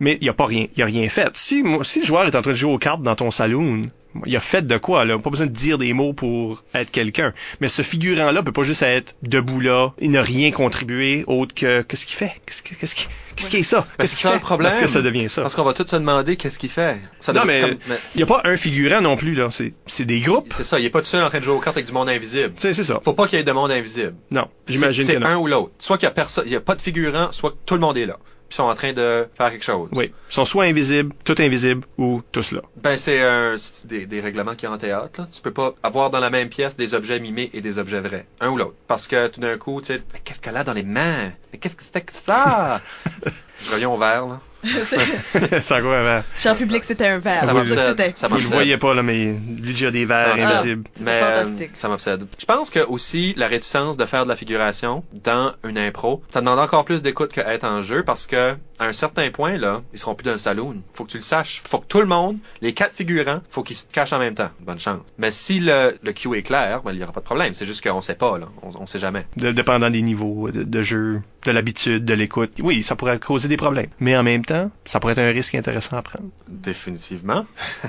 Mais il a pas rien, il a rien fait. Si, moi- si le joueur est en train de jouer aux cartes dans ton saloon, il a fait de quoi, là? Pas besoin de dire des mots pour être quelqu'un. Mais ce figurant-là peut pas juste être debout là, il n'a rien contribué autre que, qu'est-ce qu'il fait? Qu'est-ce que- qu'est-ce qui, qu'est-ce est ça? Ben, Qu'est-ce c'est qu'il fait? le problème. Parce que ça devient ça. Parce qu'on va tous se demander qu'est-ce qu'il fait. Ça Non, mais- comme- Il y a pas un figurant non plus, là. C'est, c'est des groupes. c'est ça, il est pas tout seul en train de jouer aux cartes avec du monde invisible. Sais, c'est ça. Faut pas qu'il y ait de monde invisible. Non. J'imagine C'est que non. un ou l'autre. Soit qu'il y a personne, il y a pas de figurant, soit que tout le monde est là. Puis ils sont en train de faire quelque chose. Oui. Ils sont soit invisibles, tout invisibles, ou tous là. Ben c'est un- c'est des, des règlements qu'il y a en théâtre. Là. Tu peux pas avoir dans la même pièce des objets mimés et des objets vrais. Un ou l'autre. Parce que tout d'un coup, tu sais, Mais qu'est-ce qu'elle a dans les mains? Mais qu'est-ce que c'est que ça? Je reviens au vert, là. C'est encore un verre. Cher public, c'était un verre. Ça ça m'obsède. Ça Vous le voyez pas, là, mais lui, il a des verres Ah. invisibles. Mais euh, fantastique. ça m'obsède. Je pense que aussi la réticence de faire de la figuration dans une impro, ça demande encore plus d'écoute que être en jeu parce que à un certain point là, ils seront plus dans le saloon. Faut que tu le saches. Faut que tout le monde, les quatre figurants, faut qu'ils se cachent en même temps. Bonne chance. Mais si le, le cue est clair, ben, il y aura pas de problème. C'est juste qu'on sait pas là. On, on sait jamais. De- dépendant des niveaux de, de jeu, de l'habitude, de l'écoute. Oui, ça pourrait causer des problèmes. Mais en même temps, ça pourrait être un risque intéressant à prendre. Définitivement.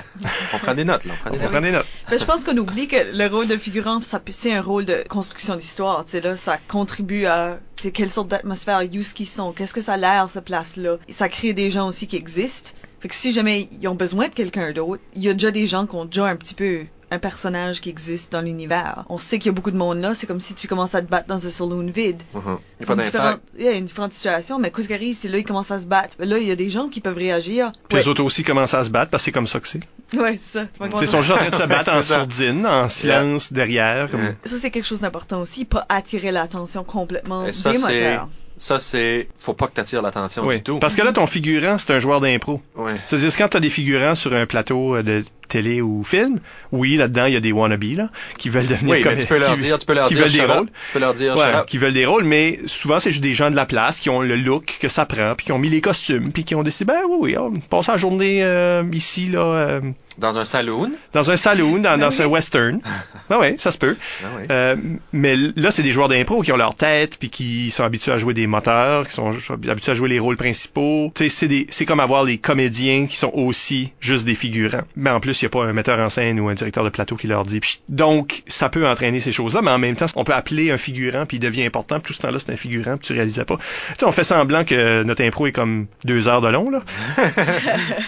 on prend des notes là. On prend des On notes. prend des notes. Ben, je pense qu'on oublie que le rôle de figurant, ça c'est un rôle de construction d'histoire. Tu sais, là, ça contribue à quelle sorte d'atmosphère, où ce qu'ils sont, qu'est-ce que ça a l'air, cette Ça crée des gens aussi qui existent. Fait que si jamais ils ont besoin de quelqu'un d'autre, il y a déjà des gens qui ont déjà un petit peu un personnage qui existe dans l'univers. On sait qu'il y a beaucoup de monde là, c'est comme si tu commences à te battre dans un saloon vide. Il y a C'est pas une d'impact. différente, il y a une différente situation, mais qu'est-ce qui arrive, c'est là, ils commencent à se battre. Ben là, il y a des gens qui peuvent réagir. Puis Ouais, les autres aussi commencent à se battre parce que c'est comme ça que c'est. ouais c'est ça. Ils sont juste en train de se battre en sourdine, en silence, derrière. Comme... Ça, c'est quelque chose d'important aussi, pas attirer l'attention complètement Et ça, des moteurs. Ça c'est, faut pas que t'attires l'attention Oui. du tout. Parce que là, ton figurant, c'est un joueur d'impro. C'est-à-dire, quand t'as des figurants sur un plateau euh, de télé ou film, oui, là-dedans, il y a des wannabes, là, qui veulent devenir Oui, comme... mais tu peux leur qui- dire, tu peux leur qui dire veulent des rôles. Tu peux leur dire Ouais, qui veulent des rôles, mais souvent c'est juste des gens de la place qui ont le look que ça prend, puis qui ont mis les costumes, puis qui ont décidé, ben oui, oui, on passe la journée euh, ici, là, euh, Dans un saloon. dans un saloon, dans, dans oui. un western. Ben oui, ça se peut. Ah oui. Euh, mais là, c'est des joueurs d'impro qui ont leur tête, puis qui sont habitués à jouer des moteurs, qui sont habitués à jouer les rôles principaux. Tu sais, c'est des- c'est comme avoir des comédiens qui sont aussi juste des figurants. Mais en plus, il n'y a pas un metteur en scène ou un directeur de plateau qui leur dit. Pchit. Donc, ça peut entraîner ces choses-là, mais en même temps, on peut appeler un figurant, puis il devient important, puis tout ce temps-là, c'est un figurant, puis tu réalisais pas. Tu sais, on fait semblant que notre impro est comme deux heures de long, là. tu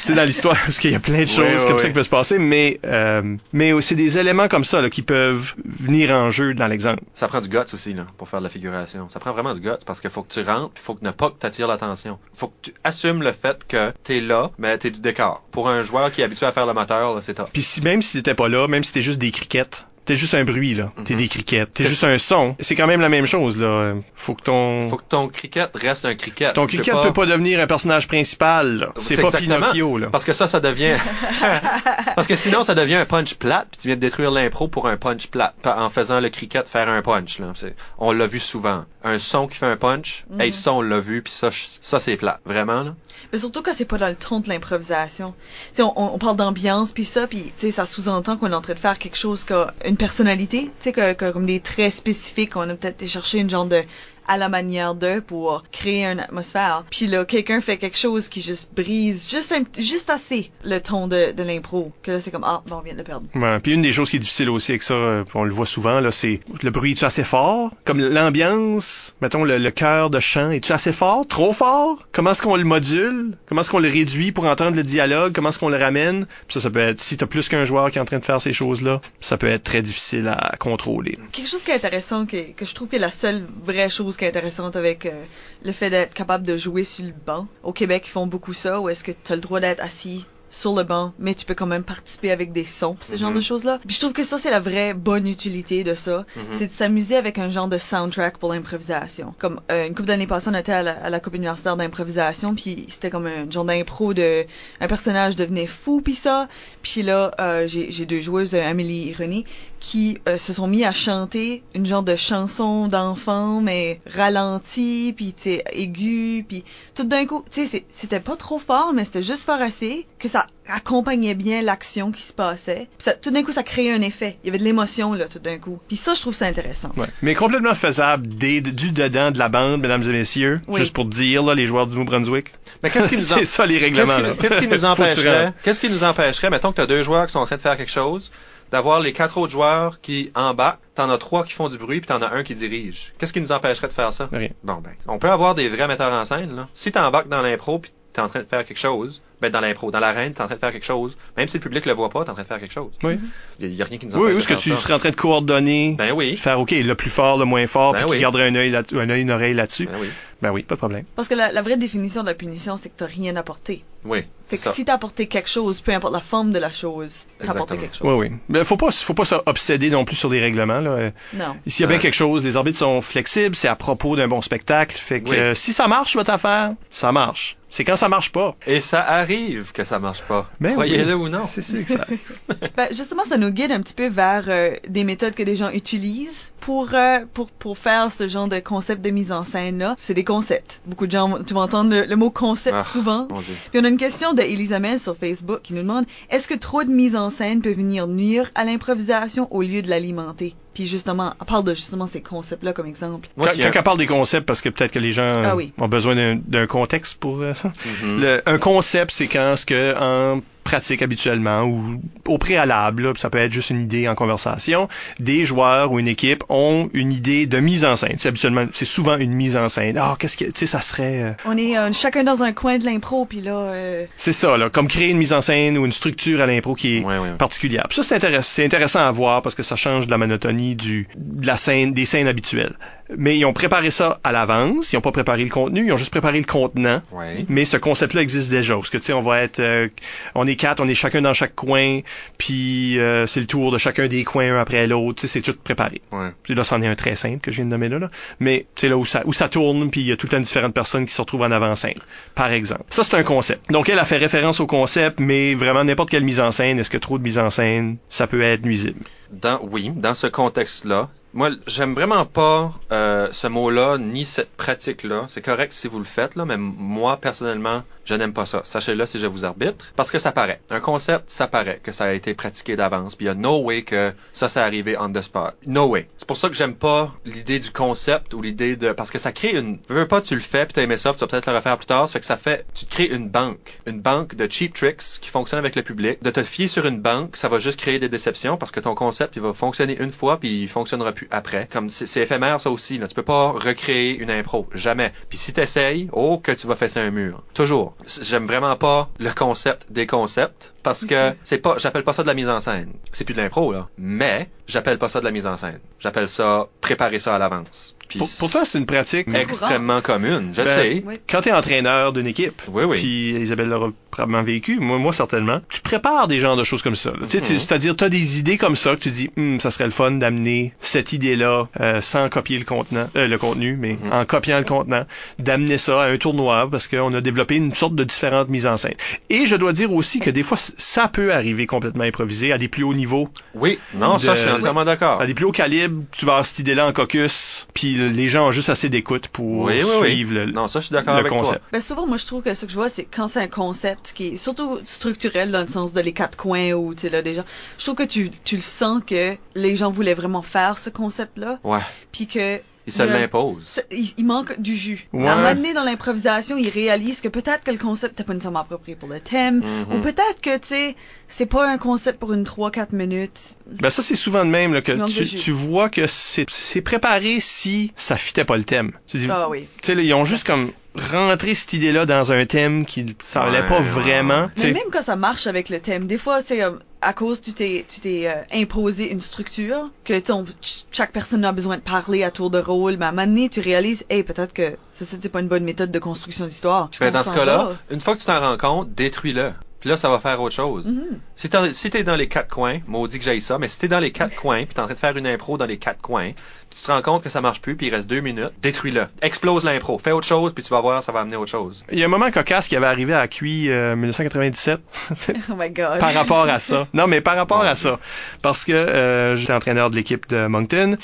sais, dans l'histoire, parce qu'il y a plein de choses Oui, comme ça oui. qui peuvent se passer, mais, euh, mais c'est des éléments comme ça, là, qui peuvent venir en jeu dans l'exemple. Ça prend du guts aussi, là, pour faire de la figuration. Ça prend vraiment du guts parce qu'il faut que tu rentres, puis faut que ne pas que t'attires l'attention. Faut que tu assumes le fait que t'es là, mais t'es du décor. Pour un joueur qui est habitué à faire le moteur, c'est top. Puis si, même si t'étais pas là, même si t'es juste des criquettes, t'es juste un bruit, là. T'es Mhm. des criquettes. T'es C'est- juste un son. C'est quand même la même chose, là. Faut que ton... Faut que ton cricket reste un cricket. Ton cricket peut pas devenir un personnage principal, là. C'est C'est pas exactement. Pinocchio, là. Parce que ça, ça devient... Parce que sinon, ça devient un punch plate, puis tu viens de détruire l'impro pour un punch plate, en faisant le cricket faire un punch. Là. C'est- On l'a vu souvent. Un son qui fait un punch, Mhm. hey, ça, on l'a vu, puis ça, ça c'est plate. Vraiment, là? Mais surtout quand c'est pas dans le ton de l'improvisation. Tu sais, on, on parle d'ambiance puis ça, puis tu sais, ça sous-entend qu'on est en train de faire quelque chose qui a une personnalité, tu sais, que, comme des traits spécifiques. On a peut-être été chercher une genre de à la manière d'eux pour créer une atmosphère. Puis là, quelqu'un fait quelque chose qui juste brise juste un, juste assez le ton de, de l'impro. Que là, c'est comme ah, bon, on vient de le perdre. Ouais, puis une des choses qui est difficile aussi avec ça, euh, on le voit souvent, là, c'est le bruit est-tu assez fort? Comme l'ambiance, mettons le, le cœur de chant, est-tu assez fort? Trop fort? Comment est-ce qu'on le module? Comment est-ce qu'on le réduit pour entendre le dialogue? Comment est-ce qu'on le ramène? Puis ça, ça peut être, si t'as plus qu'un joueur qui est en train de faire ces choses-là, ça peut être très difficile à contrôler. Quelque chose qui est intéressant, que, que je trouve que la seule vraie chose qui est intéressante avec euh, le fait d'être capable de jouer sur le banc. Au Québec, ils font beaucoup ça, où est-ce que tu as le droit d'être assis sur le banc, mais tu peux quand même participer avec des sons, ce genre Mhm. de choses-là. Puis je trouve que ça, c'est la vraie bonne utilité de ça. Mhm. C'est de s'amuser avec un genre de soundtrack pour l'improvisation. Comme euh, une couple d'années passées, on était à la, à la Coupe universitaire d'improvisation, puis c'était comme un genre d'impro de... Un personnage devenait fou, puis ça. Puis là, euh, j'ai deux joueuses, Amélie et René, qui euh, se sont mis à chanter une genre de chanson d'enfant, mais ralentie, puis tu sais, aiguë, puis tout d'un coup, tu sais, c'est- c'était pas trop fort, mais c'était juste fort assez que ça accompagnait bien l'action qui se passait. Puis ça, tout d'un coup, ça créait un effet. Il y avait de l'émotion, là, tout d'un coup. Puis ça, je trouve ça intéressant. Ouais. Mais complètement faisable des, du dedans de la bande, mesdames et messieurs. Oui. Juste pour dire, là, les joueurs du Nouveau-Brunswick. Mais qu'est-ce qui nous C'est ça, les règlements, Qu'est-ce qui, qu'est-ce qui nous empêcherait, qu'est-ce qui nous empêcherait, mettons que tu as deux joueurs qui sont en train de faire quelque chose, d'avoir les quatre autres joueurs qui embarquent, t'en as trois qui font du bruit, puis t'en as un qui dirige. Qu'est-ce qui nous empêcherait de faire ça? Rien. Bon, ben, on peut avoir des vrais metteurs en scène, là. Si t'embarques dans l'impro, puis t'es en train de faire quelque chose, ben, dans l'impro, dans l'arène, t'es en train de faire quelque chose, même si le public le voit pas, t'es en train de faire quelque chose. Oui. Il y, a rien qui nous Oui, empêche de est-ce que tu ça. serais en train de coordonner, Ben oui. faire, OK, le plus fort, le moins fort, Ben puis oui. tu garderais un œil, un œil, une oreille là-dessus. Ben oui. Ben oui, pas de problème. Parce que la, la vraie définition de la punition, c'est que t'as rien apporté. Oui. Fait C'est que ça. si t'as apporté quelque chose, peu importe la forme de la chose, t'as apporté quelque chose. Oui, oui. Mais faut pas, faut pas s'obséder non plus sur des règlements, là. Non. S'il y a bien quelque chose, les arbitres sont flexibles, c'est à propos d'un bon spectacle. Fait que Oui. euh, si ça marche, votre affaire, ça marche. C'est quand ça marche pas. Et ça arrive que ça marche pas. Ben Croyez-le oui. ou non. C'est sûr que ça. Ben, justement, ça nous guide un petit peu vers euh, des méthodes que les gens utilisent pour, euh, pour, pour faire ce genre de concept de mise en scène-là. C'est des concepts. Beaucoup de gens, tu vas entendre le, le mot concept Ah, souvent. Mon Dieu. Puis on a une question de Elisabeth sur Facebook qui nous demande est-ce que trop de mise en scène peut venir nuire à l'improvisation au lieu de l'alimenter? Puis justement, elle parle de justement ces concepts-là comme exemple. Moi, quand quand elle parle des concepts, parce que peut-être que les gens Ah oui. ont besoin d'un- d'un contexte pour euh, ça. Mhm. Le- un concept, c'est quand ce que en pratique habituellement ou au préalable, là, ça peut être juste une idée en conversation, des joueurs ou une équipe ont une idée de mise en scène. C'est habituellement, c'est souvent une mise en scène. Ah, qu'est-ce que, tu sais, ça serait, euh, On est euh, chacun dans un coin de l'impro, puis là, euh, c'est ça, là, comme créer une mise en scène ou une structure à l'impro qui est Ouais, ouais. particulière. Puis ça, c'est intéressant, c'est intéressant à voir parce que ça change de la monotonie du, de la scène, des scènes habituelles. Mais ils ont préparé ça à l'avance, ils ont pas préparé le contenu, ils ont juste préparé le contenant. Ouais. Mais ce concept-là existe déjà. Parce que, tu sais, on va être... euh, on est quatre, on est chacun dans chaque coin, puis euh, c'est le tour de chacun des coins un après l'autre. Tu sais, c'est tout préparé. Ouais. Puis là, c'en est un très simple que je viens de nommer là. là. Mais, tu sais, là où ça, où ça tourne, puis il y a tout le temps différentes personnes qui se retrouvent en avant-scène, par exemple. Ça, c'est un concept. Donc, elle a fait référence au concept, mais vraiment n'importe quelle mise en scène, est-ce que trop de mise en scène, ça peut être nuisible? Dans, oui, dans ce contexte-là, moi, j'aime vraiment pas euh, ce mot-là, ni cette pratique-là. C'est correct si vous le faites, là, mais moi, personnellement, je n'aime pas ça. Sachez-le si je vous arbitre, parce que ça paraît. Un concept, ça paraît que ça a été pratiqué d'avance, puis il y a no way que ça, c'est arrivé on the spot. No way. C'est pour ça que j'aime pas l'idée du concept ou l'idée de... Parce que ça crée une... Veux pas, tu le fais, puis t'as aimé ça, puis tu vas peut-être le refaire plus tard. Ça fait que ça fait... Tu crées une banque. Une banque de cheap tricks qui fonctionne avec le public. De te fier sur une banque, ça va juste créer des déceptions parce que ton concept, il va fonctionner une fois, puis il fonctionnera plus après. Comme c'est éphémère, ça aussi. Là. Tu peux pas recréer une impro. Jamais. Puis si t'essayes, oh, que tu vas fesser un mur. Toujours. J'aime vraiment pas le concept des concepts parce que c'est pas... J'appelle pas ça de la mise en scène. C'est plus de l'impro, là. Mais j'appelle pas ça de la mise en scène. J'appelle ça préparer ça à l'avance. Pour, pourtant, c'est une pratique. extrêmement commune. Je Ben, sais. oui. Quand t'es entraîneur d'une équipe, Oui, oui. puis Isabelle l'aura probablement vécu, moi, moi certainement, tu prépares des genres de choses comme ça. Tu tu- Mhm. C'est-à-dire, tu as des idées comme ça que tu dis, Hum, ça serait le fun d'amener cette idée-là euh, sans copier le contenant, euh, le contenu, mais Mhm. en copiant le contenant, d'amener ça à un tournoi parce qu'on a développé une sorte de différentes mises en scène. Et je dois dire aussi que des fois, ça peut arriver complètement improvisé à des plus hauts niveaux, Oui. Non, ça, je suis entièrement d'accord. à des plus hauts calibres. Tu vas avoir cette idée-là en caucus, puis les gens ont juste assez d'écoute pour Oui, oui, oui. suivre le, Non, ça, je suis d'accord le avec concept. toi. Ben souvent, moi, je trouve que ce que je vois, c'est quand c'est un concept qui est surtout structurel dans le sens de les quatre coins ou, tu sais, là, déjà. Je trouve que tu, tu le sens que les gens voulaient vraiment faire ce concept-là, Ouais. puis que Il se Il l'impose. il, il manque du jus. Ouais. À un moment donné, dans l'improvisation, ils réalisent que peut-être que le concept n'est pas nécessairement approprié pour le thème, Mhm. ou peut-être que, tu sais, c'est pas un concept pour une 3-4 minutes. Ben ça c'est souvent de même là, que tu, vois que c'est préparé si ça fitait pas le thème. Tu dis, Ah oui. tu sais ils ont juste comme rentré cette idée-là dans un thème qui ça allait Ouais, pas ouais. vraiment. Mais même quand ça marche avec le thème, des fois, c'est euh, à cause tu t'es tu t'es euh, imposé une structure que ton ch- chaque personne a besoin de parler à tour de rôle, mais à un moment donné, tu réalises, hey, peut-être que ça c'est pas une bonne méthode de construction d'histoire. Ben, dans ce cas-là, une fois que tu t'en rends compte, détruis-le. Puis là, ça va faire autre chose. Mhm. Si t'es si t'es dans les quatre coins, maudit que j'aille ça, mais si t'es dans les quatre coins, puis t'es en train de faire une impro dans les quatre coins, puis tu te rends compte que ça marche plus, puis il reste deux minutes, détruis-le. Explose l'impro. Fais autre chose, puis tu vas voir, ça va amener autre chose. Il y a un moment cocasse qui avait arrivé à QI euh, 1997. C'est Oh my god. par rapport à ça. Non, mais par rapport à ça. Parce que euh, j'étais entraîneur de l'équipe de Moncton.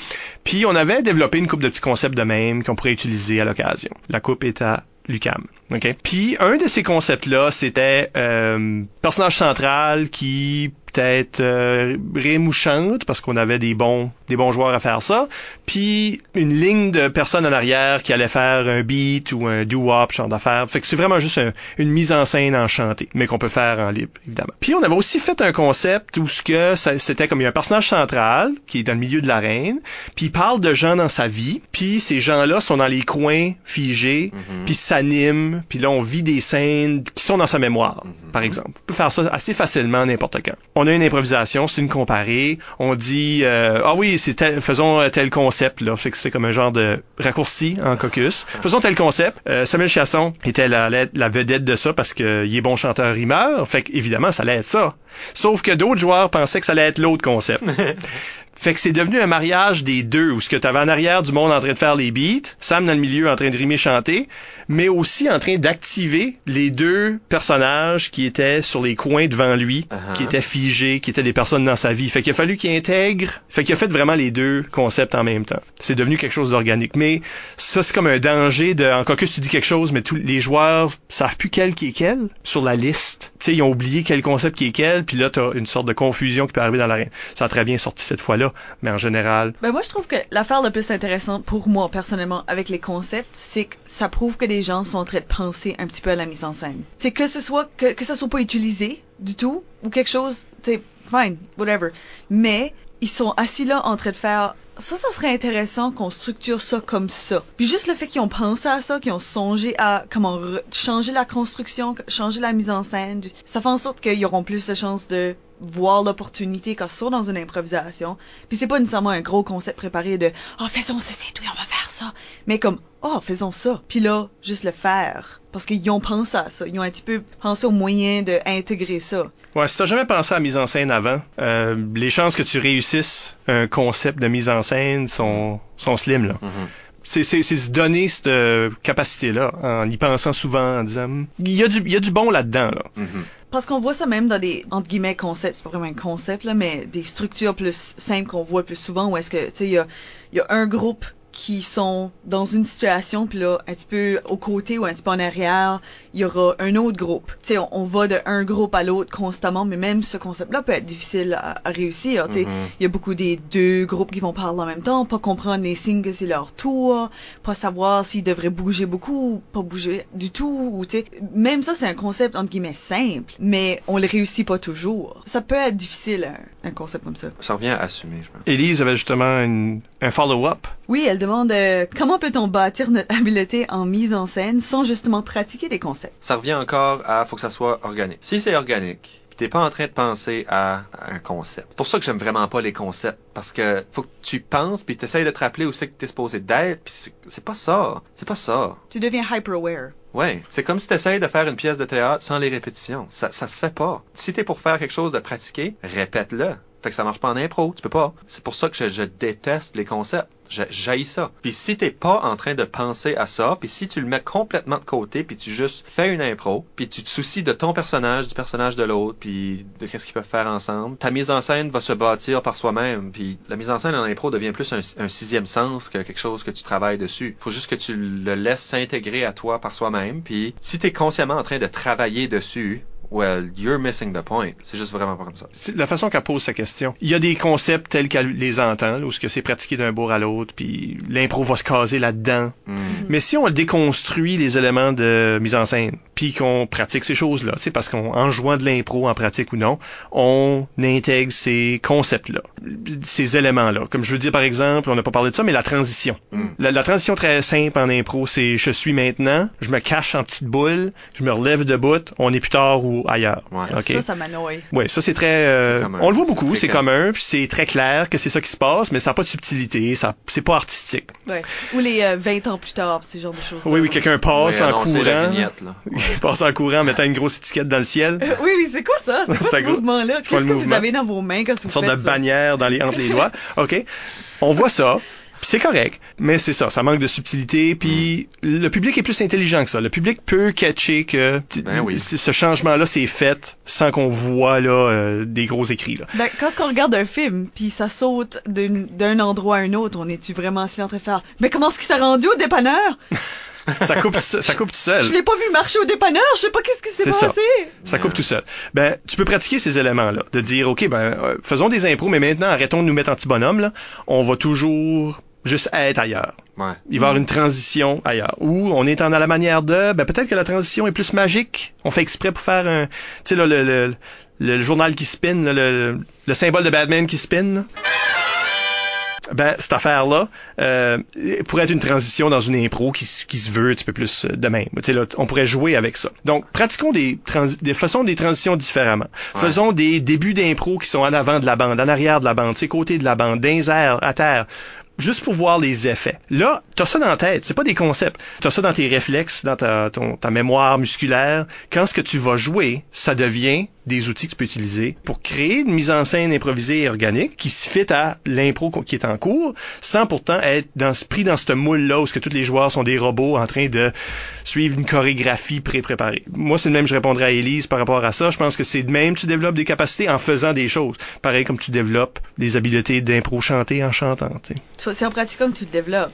Puis on avait développé une coupe de petits concepts de même qu'on pourrait utiliser à l'occasion. La coupe est à l'UCAM. OK? Puis un de ces concepts-là, c'était euh, personnage central qui peut-être euh, rime ou chante parce qu'on avait des bons des bons joueurs à faire ça puis une ligne de personnes en arrière qui allait faire un beat ou un doo-wop genre d'affaires. Fait que c'est vraiment juste un- une mise en scène en chanté mais qu'on peut faire en libre évidemment. Puis on avait aussi fait un concept où ce que c'était comme il y a un personnage central qui est dans le milieu de l'arène puis il parle de gens dans sa vie puis ces gens-là sont dans les coins figés Mhm. puis s'animent puis là on vit des scènes qui sont dans sa mémoire par exemple. On peut faire ça assez facilement n'importe quand. On a une improvisation c'est une comparée. On dit euh, ah oui c'est tel- faisons euh, tel concept là. Fait que c'est comme un genre de raccourci en caucus. Faisons tel concept. Euh, Samuel Chasson était la, la, la vedette de ça parce qu'il est bon chanteur rimeur. Fait que évidemment ça allait être ça. Sauf que d'autres joueurs pensaient que ça allait être l'autre concept. Fait que c'est devenu un mariage des deux, où ce que t'avais en arrière du monde en train de faire les beats, Sam dans le milieu en train de rimer chanter, mais aussi en train d'activer les deux personnages qui étaient sur les coins devant lui, Uh-huh. qui étaient figés, qui étaient des personnes dans sa vie. Fait qu'il a fallu qu'il intègre, fait qu'il a fait vraiment les deux concepts en même temps. C'est devenu quelque chose d'organique. Mais ça, c'est comme un danger de, en caucus, tu dis quelque chose, mais tous les joueurs savent plus quel qui est quel sur la liste. Tu sais, ils ont oublié quel concept qui est quel, puis là, t'as une sorte de confusion qui peut arriver dans l'arène. Ça a très bien sorti cette fois-là, mais en général, Ben moi je trouve que l'affaire la plus intéressante pour moi personnellement avec les concepts, c'est que ça prouve que des gens sont en train de penser un petit peu à la mise en scène. C'est que ce soit que, que ça soit pas utilisé du tout ou quelque chose, sais, fine, whatever. Mais ils sont assis là en train de faire ça, ça serait intéressant qu'on structure ça comme ça. Puis juste le fait qu'ils ont pensé à ça, qu'ils ont songé à comment changer la construction, changer la mise en scène, ça fait en sorte qu'ils auront plus de chances de voir l'opportunité quand sont dans une improvisation. Puis c'est pas nécessairement un gros concept préparé de « Oh, faisons ceci, oui, on va faire ça. » Mais comme « Oh, faisons ça. » Puis là, juste le faire. Parce qu'ils ont pensé à ça. Ils ont un petit peu pensé au moyen d'intégrer ça. Ouais, si t'as jamais pensé à la mise en scène avant, euh, les chances que tu réussisses un concept de mise en scène sont, sont slim, là. Mhm. C'est, c'est, c'est se donner cette euh, capacité-là, en y pensant souvent, en disant, il y a du, il y a du bon là-dedans, là. Mhm. Parce qu'on voit ça même dans des, entre guillemets, concepts, c'est pas vraiment un concept, là, mais des structures plus simples qu'on voit plus souvent, où est-ce que, tu sais, il y a, il y a un groupe qui sont dans une situation, puis là, un petit peu au côté ou un petit peu en arrière, il y aura un autre groupe. Tu sais, on, on va de un groupe à l'autre constamment, mais même ce concept-là peut être difficile à, à réussir. Tu sais, Mhm. il y a beaucoup des deux groupes qui vont parler en même temps, pas comprendre les signes que c'est leur tour, pas savoir s'ils devraient bouger beaucoup ou pas bouger du tout. Ou, tu sais, même ça, c'est un concept entre guillemets simple, mais on le réussit pas toujours. Ça peut être difficile, un, un concept comme ça. Ça revient à assumer, je pense. Élise avait justement une- un follow-up. Oui, elle demande euh, comment peut-on bâtir notre habileté en mise en scène sans justement pratiquer des concepts? Ça revient encore à faut que ça soit organique. Si c'est organique, t'es pas en train de penser à, à un concept. C'est pour ça que j'aime vraiment pas les concepts. Parce que faut que tu penses, puis t'essayes de te rappeler où c'est que t'es supposé d'être, puis c'est- c'est pas ça. C'est pas ça. Tu deviens hyper-aware. Ouais, c'est comme si t'essayes de faire une pièce de théâtre sans les répétitions. Ça, ça se fait pas. Si t'es pour faire quelque chose de pratiqué, répète-le. Fait que ça marche pas en impro, tu peux pas. C'est pour ça que je, déteste les concepts. J'haïs ça. Puis si t'es pas en train de penser à ça, puis si tu le mets complètement de côté, puis tu juste fais une impro, puis tu te soucies de ton personnage, du personnage de l'autre, puis de qu'est-ce qu'ils peuvent faire ensemble, ta mise en scène va se bâtir par soi-même. Puis la mise en scène en impro devient plus un, un sixième sens que quelque chose que tu travailles dessus. Faut juste que tu le laisses s'intégrer à toi par soi-même. Puis si t'es consciemment en train de travailler dessus, well, you're missing the point. C'est juste vraiment pas comme ça. C'est la façon qu'elle pose sa question. Il y a des concepts tels qu'elle les entend, là, où ce que c'est pratiqué d'un bout à l'autre, puis l'impro va se caser là-dedans. Hmm. Mais si on déconstruit les éléments de mise en scène, puis qu'on pratique ces choses-là, c'est parce qu'en jouant de l'impro en pratique ou non, on intègre ces concepts-là, ces éléments-là. Comme je veux dire par exemple, on n'a pas parlé de ça, mais la transition. Mm. La, la transition très simple en impro, c'est je suis maintenant, je me cache en petite boule, je me relève de bout, on est plus tard ou ou ailleurs. Ouais. OK? Ça, ça m'annoie. Oui, ça c'est très. euh, on le voit beaucoup, c'est commun, puis c'est très clair que c'est ça qui se passe, mais ça n'a pas de subtilité, ça, c'est pas artistique. Ouais. Ou les euh, 20 ans plus tard, ces genres de choses. Oui, oui, quelqu'un passe Oui, en la courant. vignette, là. Il passe en courant en mettant une grosse étiquette dans le ciel. Euh, oui, oui, c'est quoi ça? C'est quoi ce gros- mouvement-là? Qu'est-ce que vous avez dans vos mains quand vous Une sorte de ça? bannière dans les, entre les doigts. OK? On voit ça. Puis c'est correct, mais c'est ça, ça manque de subtilité, puis le public est plus intelligent que ça. Le public peut catcher que Ben oui. ce changement-là s'est fait sans qu'on voit là euh, des gros écrits. Là. Ben, quand on regarde un film, puis ça saute d'un endroit à un autre, on est-tu vraiment assis en train de faire « Mais comment est-ce qu'il s'est rendu au dépanneur? Ça coupe, ça, ça coupe tout seul. Je l'ai pas vu marcher au dépanneur, je sais pas qu'est-ce qui s'est C'est ça. passé! » Ça coupe tout seul. Ben, tu peux pratiquer ces éléments-là, de dire, OK, ben, euh, faisons des impros, mais maintenant, arrêtons de nous mettre anti-bonhomme, là. On va toujours juste être ailleurs. Ouais. Il va y avoir une transition ailleurs. Ou on est en à la manière de, ben, peut-être que la transition est plus magique. On fait exprès pour faire un, tu sais, là, le, le, le journal qui spin, là, le, le symbole de Batman qui spin, là. Ben, cette affaire-là euh, pourrait être une transition dans une impro qui, qui se veut un petit peu plus euh, de même. Tu sais, là, on pourrait jouer avec ça. Donc, pratiquons des, des façons des transitions différemment. Ouais. Faisons des débuts d'impro qui sont en avant de la bande, en arrière de la bande, tu côté de la bande, dans les airs, à terre juste pour voir les effets. Là, t'as ça dans la tête, c'est pas des concepts. T'as ça dans tes réflexes, dans ta, ta mémoire musculaire. Quand ce que tu vas jouer, ça devient des outils que tu peux utiliser pour créer une mise en scène improvisée et organique qui se fit à l'impro qui est en cours, sans pourtant être dans, pris dans ce moule-là où tous les joueurs sont des robots en train de suivre une chorégraphie pré-préparée. Moi, c'est de même je répondrai à Élise par rapport à ça. Je pense que c'est de même tu développes des capacités en faisant des choses. Pareil comme tu développes des habiletés d'impro chanter en chantant. C'est en pratiquant que tu le développes.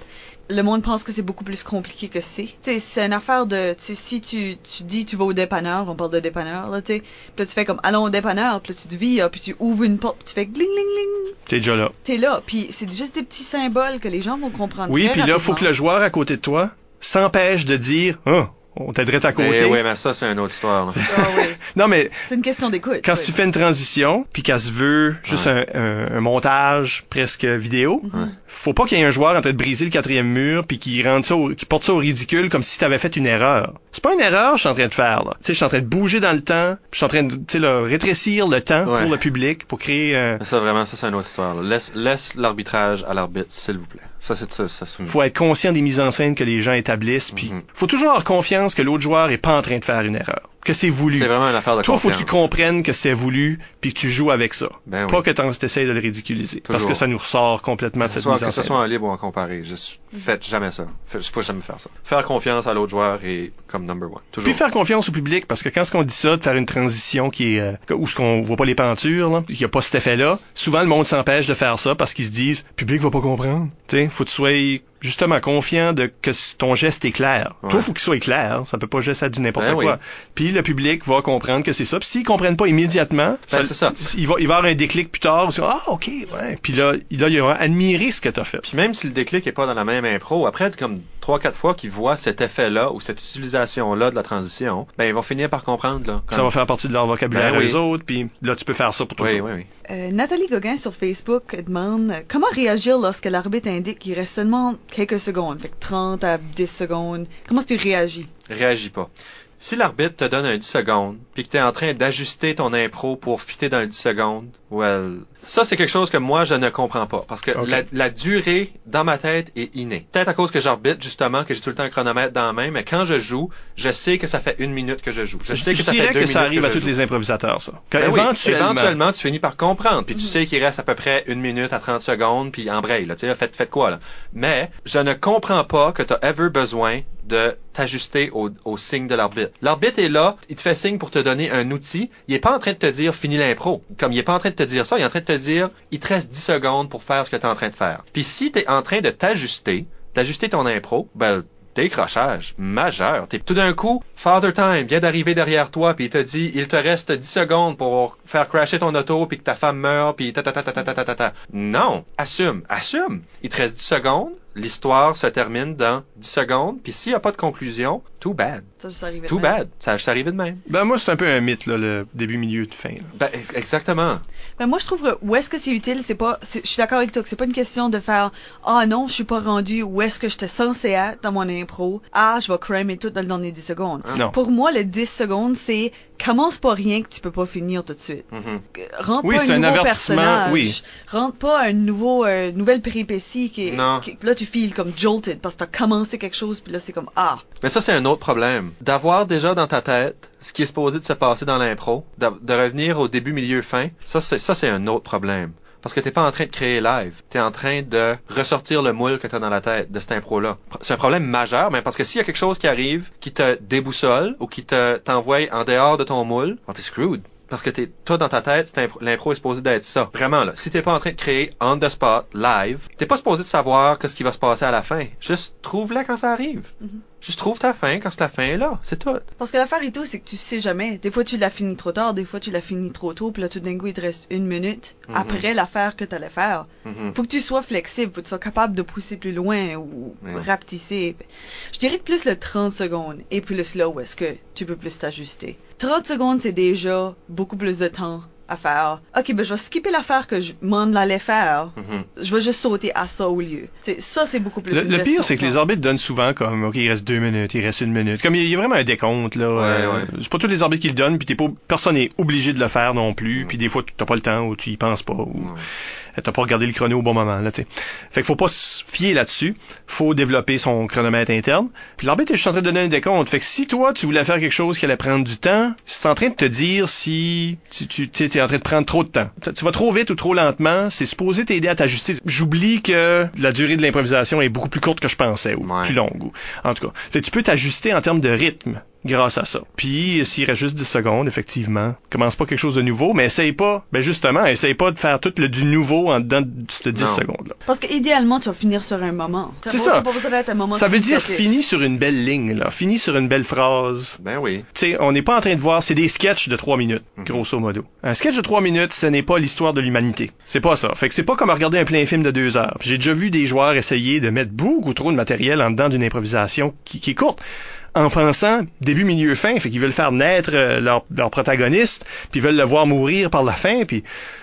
Le monde pense que c'est beaucoup plus compliqué que c'est. C'est une affaire de, si tu, tu dis tu vas au dépanneur, on parle de dépanneur, là, tu là tu fais comme allons au dépanneur, puis là tu te vis, puis tu ouvres une porte, puis tu fais gling gling gling, T'es déjà là. t'es là, puis c'est juste des petits symboles que les gens vont comprendre. Oui, puis là, faut que le joueur à côté de toi s'empêche de dire Ah, on t'aiderait à côté. Mais, ouais, mais ça, c'est une autre histoire. là. Ah oui, Non, mais c'est une question d'écoute. quand oui. tu fais une transition, puis qu'elle se veut juste un, un- un montage presque vidéo, Mhm. faut pas qu'il y ait un joueur en train de briser le quatrième mur, puis qui rende ça, au- qui porte ça au ridicule comme si t'avais fait une erreur. C'est pas une erreur, je suis en train de faire là. Tu sais, je suis en train de bouger dans le temps, puis je suis en train de, tu sais, là, rétrécir le temps Ouais. pour le public, pour créer. un Ça, vraiment, ça, c'est une autre histoire. là. Laisse, laisse l'arbitrage à l'arbitre, s'il vous plaît. Ça, c'est ça. ça faut être conscient des mises en scène que les gens établissent, puis Mhm. faut toujours avoir confiance que l'autre joueur est pas en train de faire une erreur, que c'est voulu. C'est vraiment une affaire de Toi, faut que confiance. tu comprennes que c'est voulu, puis que tu joues avec ça. Ben Pas que tu essaies de le ridiculiser. Parce que ça nous ressort complètement de cette soit, mise en que ce scène. soit en libre ou en comparé. Juste, faites jamais ça. Faites- faut jamais faire ça. Faire confiance à l'autre joueur est comme number one. Toujours. Puis faire confiance au public, parce que quand ce qu'on dit ça, de faire une transition qui est euh, où ce qu'on voit pas les pentures, qu'il y a pas cet effet-là, souvent le monde s'empêche de faire ça parce qu'ils se disent, le public va pas comprendre. Tu sais, faut que tu sois justement confiant de que ton geste est clair. Ouais. Toi, faut qu'il soit clair. Ça peut pas juste être du n'importe Ben quoi. oui. Puis le public va comprendre que c'est ça. Puis s'ils comprennent pas immédiatement, Ben, c'est ça. Il va, il va avoir un déclic plus tard. ils vont dire, ah, ok, ouais. Puis là, il- là, il aura admiré ce que t'as fait. Puis même si le déclic est pas dans la même impro, après comme trois quatre fois qu'ils voient cet effet-là ou cette utilisation-là de la transition, ben ils vont finir par comprendre là. Ça va faire partie de leur vocabulaire Ben oui. autres. Puis là, tu peux faire ça pour toujours. Oui, oui, oui. Euh, Nathalie Gauguin sur Facebook demande comment réagir lorsque l'arbitre indique qu'il reste seulement quelques secondes, fait que 30 à 10 secondes. Comment est-ce que tu réagis? Réagis pas. Si l'arbitre te donne un 10 secondes, puis que tu es en train d'ajuster ton impro pour fitter dans le 10 secondes, well, ça c'est quelque chose que moi je ne comprends pas. Parce que la, la durée dans ma tête est innée. Peut-être à cause que j'arbitre justement, que j'ai tout le temps un chronomètre dans la main, mais quand je joue, je sais que ça fait une minute que je joue. Je sais que je ça fait deux que ça minutes arrive que à je tous joue. les improvisateurs, ça. Ben oui, éventuellement, éventuellement, tu finis par comprendre, puis tu sais qu'il reste à peu près une minute à 30 secondes, puis en braille, là, tu sais, là, faites, faites quoi, là? Mais, je ne comprends pas que tu as ever besoin de t'ajuster au, au signe de l'arbitre. L'arbitre est là, il te fait signe pour te donner un outil, il est pas en train de te dire finis l'impro. Comme il est pas en train de te dire ça, il est en train de te dire il te reste 10 secondes pour faire ce que tu es en train de faire. Puis si tu es en train de t'ajuster, d'ajuster ton impro, ben décrochage majeur. T'es tout d'un coup, Father Time vient d'arriver derrière toi puis il te dit il te reste 10 secondes pour faire crasher ton auto puis que ta femme meurt puis ta ta ta ta ta ta ta ta ta. Non, assume, assume. Il te reste 10 secondes, l'histoire se termine dans 10 secondes puis s'il y a pas de conclusion, too bad. Ça, juste de Too même. bad. Ça s'est arrivé de même. Ben moi, c'est un peu un mythe, là, le début, milieu, de fin. là. Ben, ex- exactement. Ben moi je trouve que où est-ce que c'est utile, c'est pas je suis d'accord avec toi que c'est pas une question de faire ah non, je suis pas rendu où est-ce que j'étais censé être dans mon impro. Ah, je vais cramer tout dans le dernier 10 secondes. Non. Pour moi, le 10 secondes, c'est commence pas rien que tu peux pas finir tout de suite. Mhm. Rentre Oui, pas c'est un un nouveau personnage. oui. Rentre pas un nouveau euh, nouvelle péripétie qui, est- Non. qui- là tu files comme jolted parce que t'as commencé quelque chose puis là c'est comme ah. Mais ça, c'est un autre problème. D'avoir déjà dans ta tête ce qui est supposé de se passer dans l'impro, de revenir au début, milieu, fin, ça, c'est, ça, c'est un autre problème. Parce que t'es pas en train de créer live. T'es en train de ressortir le moule que t'as dans la tête de cette impro-là. C'est un problème majeur, mais parce que s'il y a quelque chose qui arrive, qui te déboussole, ou qui te, t'envoie en dehors de ton moule, oh, t'es screwed. Parce que t'es, toi, dans ta tête, l'impro est supposé d'être ça. Vraiment, là. Si t'es pas en train de créer on the spot, live, t'es pas supposé de savoir qu'est-ce qui va se passer à la fin. Juste trouve-la quand ça arrive. Juste trouve ta fin quand la fin est là. C'est tout. Parce que l'affaire et tout, c'est que tu sais jamais. Des fois, tu l'as fini trop tard, des fois, tu l'as fini trop tôt, puis là, tout d'un coup, il te reste une minute Mhm. après l'affaire que t'allais faire. Mhm. Faut que tu sois flexible, faut que tu sois capable de pousser plus loin ou rapetisser. Je dirais que plus le 30 secondes et plus là où est-ce que tu peux plus t'ajuster? 30 secondes, c'est déjà beaucoup plus de temps à faire. Ok, ben je vais skipper l'affaire que je m'en allais faire. Mhm. Je vais juste sauter à ça au lieu. T'sais, ça, c'est beaucoup plus Le, le pire, c'est que les arbitres donnent souvent comme, OK, il reste deux minutes, il reste une minute. Comme il y a vraiment un décompte, là. euh, ouais. C'est pas tous les arbitres qui le donnent, puis t'es pas, personne n'est obligé de le faire non plus, Mm. puis des fois, t'as pas le temps, ou tu y penses pas, ou Ouais. t'as pas regardé le chrono au bon moment, là, tu sais. Fait qu'il faut pas se fier là-dessus. Faut développer son chronomètre interne. Puis l'arbitre est juste en train de donner un décompte. Fait que si toi, tu voulais faire quelque chose qui allait prendre du temps, c'est en train de te dire si tu, tu es en train de prendre trop de temps. Tu- Tu vas trop vite ou trop lentement, c'est supposé t'aider à t'ajuster. J'oublie que la durée de l'improvisation est beaucoup plus courte que je pensais, ou Ouais. plus longue. Ou, en tout cas, tu peux t'ajuster en termes de rythme grâce à ça. Puis, s'il reste juste 10 secondes, effectivement, commence pas quelque chose de nouveau, mais essaye pas, ben justement, essaye pas de faire tout le du nouveau en dedans de ces 10 Non. secondes-là. Parce que idéalement, tu vas finir sur un moment. C'est ça. pas besoin d'être un moment Ça veut dire fini sur une belle ligne, là. Fini sur une belle phrase. Ben oui. Tu sais, on n'est pas en train de voir, c'est des sketchs de 3 minutes, Mhm. grosso modo. Un sketch de 3 minutes, ce n'est pas l'histoire de l'humanité. C'est pas ça. Fait que c'est pas comme regarder un plein film de 2 heures. J'ai déjà vu des joueurs essayer de mettre beaucoup trop de matériel en dedans d'une improvisation qui, qui est courte. En pensant début, milieu, fin, fait qu'ils veulent faire naître euh, leur, leur protagoniste, puis ils veulent le voir mourir par la fin, puis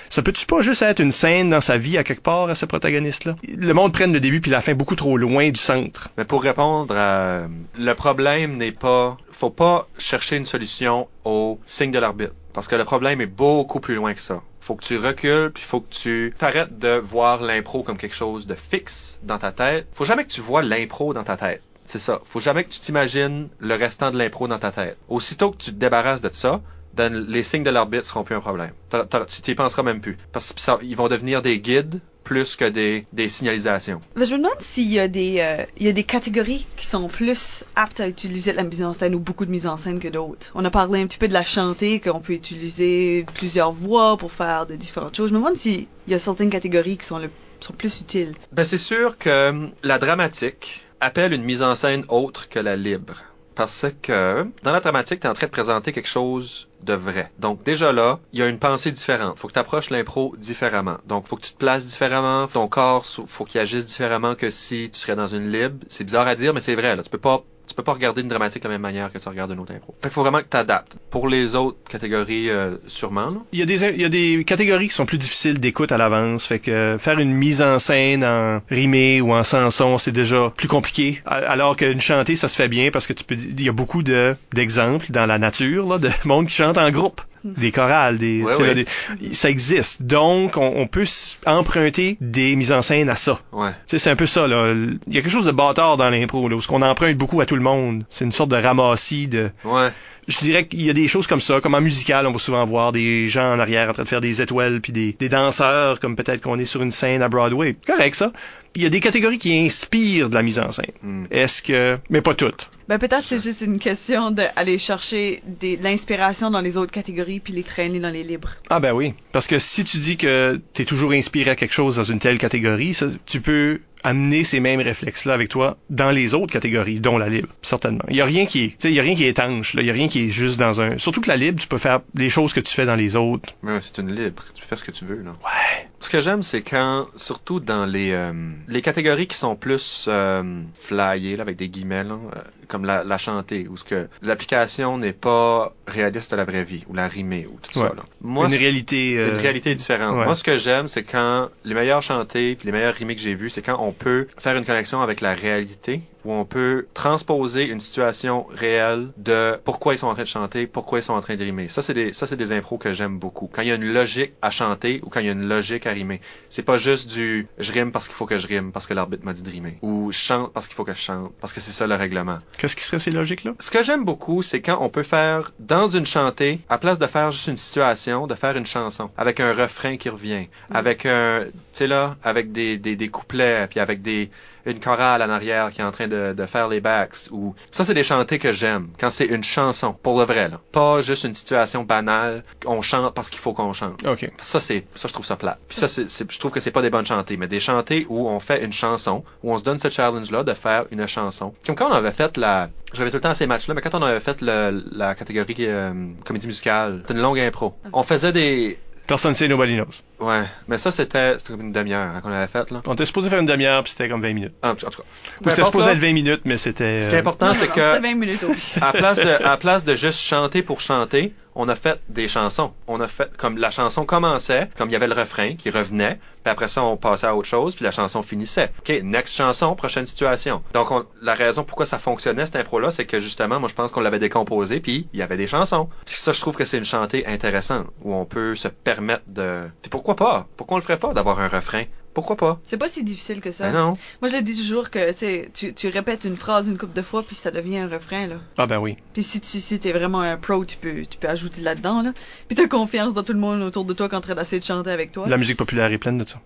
ça peut-tu pas juste être une scène dans sa vie à quelque part à ce protagoniste-là? Le monde prenne le début puis la fin beaucoup trop loin du centre. Mais pour répondre à... Le problème n'est pas... Faut pas chercher une solution au signe de l'arbitre. Parce que le problème est beaucoup plus loin que ça. Faut que tu recules, puis faut que tu t'arrêtes de voir l'impro comme quelque chose de fixe dans ta tête. Faut jamais que tu vois l'impro dans ta tête. C'est ça. Faut jamais que tu t'imagines le restant de l'impro dans ta tête. Aussitôt que tu te débarrasses de ça, les signes de l'arbitre seront plus un problème. T'as- t'as- tu t'y penseras même plus. Parce que ça, ils vont devenir des guides plus que des, des signalisations. Mais je me demande s'il y a des euh, il y a des catégories qui sont plus aptes à utiliser la mise en scène ou beaucoup de mise en scène que d'autres. On a parlé un petit peu de la chantée, qu'on peut utiliser plusieurs voix pour faire de différentes choses. Je me demande s'il y a certaines catégories qui sont le sont plus utiles. Ben, c'est sûr que hum, la dramatique appelle une mise en scène autre que la libre. Parce que dans la dramatique, tu es en train de présenter quelque chose de vrai. Donc déjà là, il y a une pensée différente. Faut que tu approches l'impro différemment. Donc faut que tu te places différemment, ton corps faut qu'il agisse différemment que si tu serais dans une libre. C'est bizarre à dire mais c'est vrai là, tu peux pas peux pas regarder une dramatique de la même manière que tu regardes une autre. Fait faut vraiment que tu adaptes. Pour les autres catégories euh, sûrement là. Il y, a des, il y a des catégories qui sont plus difficiles d'écoute à l'avance. Fait que euh, faire une mise en scène en rimé ou en chanson, c'est déjà plus compliqué. Alors qu'une chantée, ça se fait bien parce que tu peux, il y a beaucoup de, d'exemples dans la nature, là, de monde qui chante en groupe. Des chorales, des, Ouais, là, ça existe. Donc, on, on peut emprunter des mises en scène à ça. Ouais. C'est un peu ça, là. Il y a quelque chose de bâtard dans l'impro, où ce qu'on emprunte beaucoup à tout le monde. C'est une sorte de ramassis de, Ouais. je dirais qu'il y a des choses comme ça, comme en musical, on va souvent voir des gens en arrière en train de faire des étoiles, puis des, des danseurs, comme peut-être qu'on est sur une scène à Broadway. Correct, ça. Il y a des catégories qui inspirent de la mise en scène. Hmm. Est-ce que... Mais pas toutes. Ben peut-être c'est juste une question d'aller chercher des- de l'inspiration dans les autres catégories puis les traîner dans les libres. Ah ben oui. Parce que si tu dis que t'es toujours inspiré à quelque chose dans une telle catégorie, ça, tu peux amener ces mêmes réflexes-là avec toi dans les autres catégories, dont la libre, certainement. Il y a rien qui est, tu sais, il y a rien qui est étanche, là. Il y a rien qui est juste dans un... Surtout que la libre, tu peux faire les choses que tu fais dans les autres. Mais c'est une libre. Tu peux faire ce que tu veux, là. Ouais. Ce que j'aime, c'est quand, surtout dans les, euh, les catégories qui sont plus euh, flyées, là, avec des guillemets, là, euh, comme la, la chanter, ou ce que l'application n'est pas réaliste à la vraie vie, ou la rimer, ou tout Ouais. ça. Là. Moi, une réalité. euh, une réalité différente. ouais. Moi, ce que j'aime, c'est quand les meilleurs chantés puis les meilleurs rimes que j'ai vus, c'est quand on peut faire une connexion avec la réalité, où on peut transposer une situation réelle de pourquoi ils sont en train de chanter, pourquoi ils sont en train de rimer. Ça, c'est des, ça, c'est des impros que j'aime beaucoup. Quand il y a une logique à chanter ou quand il y a une logique à rimer. C'est pas juste du je rime parce qu'il faut que je rime parce que l'arbitre m'a dit de rimer. Ou je chante parce qu'il faut que je chante parce que c'est ça le règlement. Qu'est-ce qui serait ces logiques-là? Ce que j'aime beaucoup, c'est quand on peut faire dans une chantée, à place de faire juste une situation, de faire une chanson avec un refrain qui revient, avec un, tu sais là, avec des, des, des couplets, puis avec des une chorale en arrière qui est en train de, de faire les backs ou ça c'est des chantées que j'aime quand c'est une chanson pour le vrai là, pas juste une situation banale, on chante parce qu'il faut qu'on chante. OK. Ça, c'est, ça, je trouve ça plat. Puis ça, c'est, je trouve que c'est pas des bonnes chantées, mais des chantées où on fait une chanson, où on se donne ce challenge-là de faire une chanson. Comme quand on avait fait la, j'avais tout le temps ces matchs-là, mais quand on avait fait le- la catégorie euh, comédie musicale, c'est une longue impro. On faisait des, Personne ne sait, nobody knows. ouais, mais ça, c'était, c'était comme une demi-heure hein, qu'on avait fait, là. On était supposé faire une demi-heure, puis c'était comme 20 minutes. Ah, en tout cas. C'était supposé là, être 20 minutes, mais c'était... Ce qui est euh, important, c'est que, C'était 20 minutes au à place de, à place de juste chanter pour chanter, on a fait des chansons. On a fait, comme la chanson commençait, comme il y avait le refrain qui revenait, puis après ça, on passait à autre chose, puis la chanson finissait. OK, next chanson, prochaine situation. Donc, on- la raison pourquoi ça fonctionnait, cette impro-là, c'est que justement, moi, je pense qu'on l'avait décomposé, puis il y avait des chansons. Puis ça, je trouve que c'est une chantée intéressante, où on peut se permettre de... Puis pourquoi pas? Pourquoi on le ferait pas d'avoir un refrain? Pourquoi pas? C'est pas si difficile que ça. Ben non. Moi, je le dis toujours que c'est tu, tu répètes une phrase une couple de fois puis ça devient un refrain là. Ah ben oui. Puis si tu si t'es vraiment un pro, tu peux tu peux ajouter là-dedans là. Puis t'as confiance dans tout le monde autour de toi qui est en train d'essayer de chanter avec toi. La musique populaire est pleine de ça.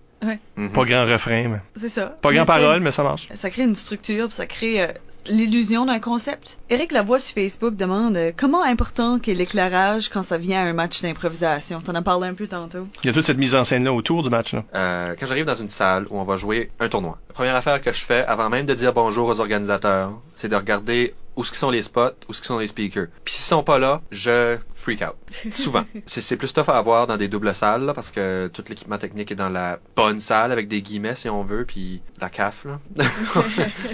Mhm. Pas grand refrain, mais... C'est ça. Pas Mais grand parole, mais ça marche. Ça crée une structure, puis ça crée euh, l'illusion d'un concept. Eric Lavoie sur Facebook demande euh, comment important qu'est l'éclairage quand ça vient à un match d'improvisation? T'en as parlé un peu tantôt. Il y a toute cette mise en scène-là autour du match, là. Euh, quand j'arrive dans une salle où on va jouer un tournoi, la première affaire que je fais, avant même de dire bonjour aux organisateurs, c'est de regarder où ce qui sont les spots, où ce qui sont les speakers. Puis s'ils sont pas là, je freak out. Souvent. c'est, plus tough à avoir dans des doubles salles, là, parce que tout l'équipement technique est dans la bonne salle, avec des guillemets, si on veut, puis la CAF, là.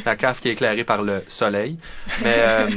la CAF qui est éclairée par le soleil. Mais euh,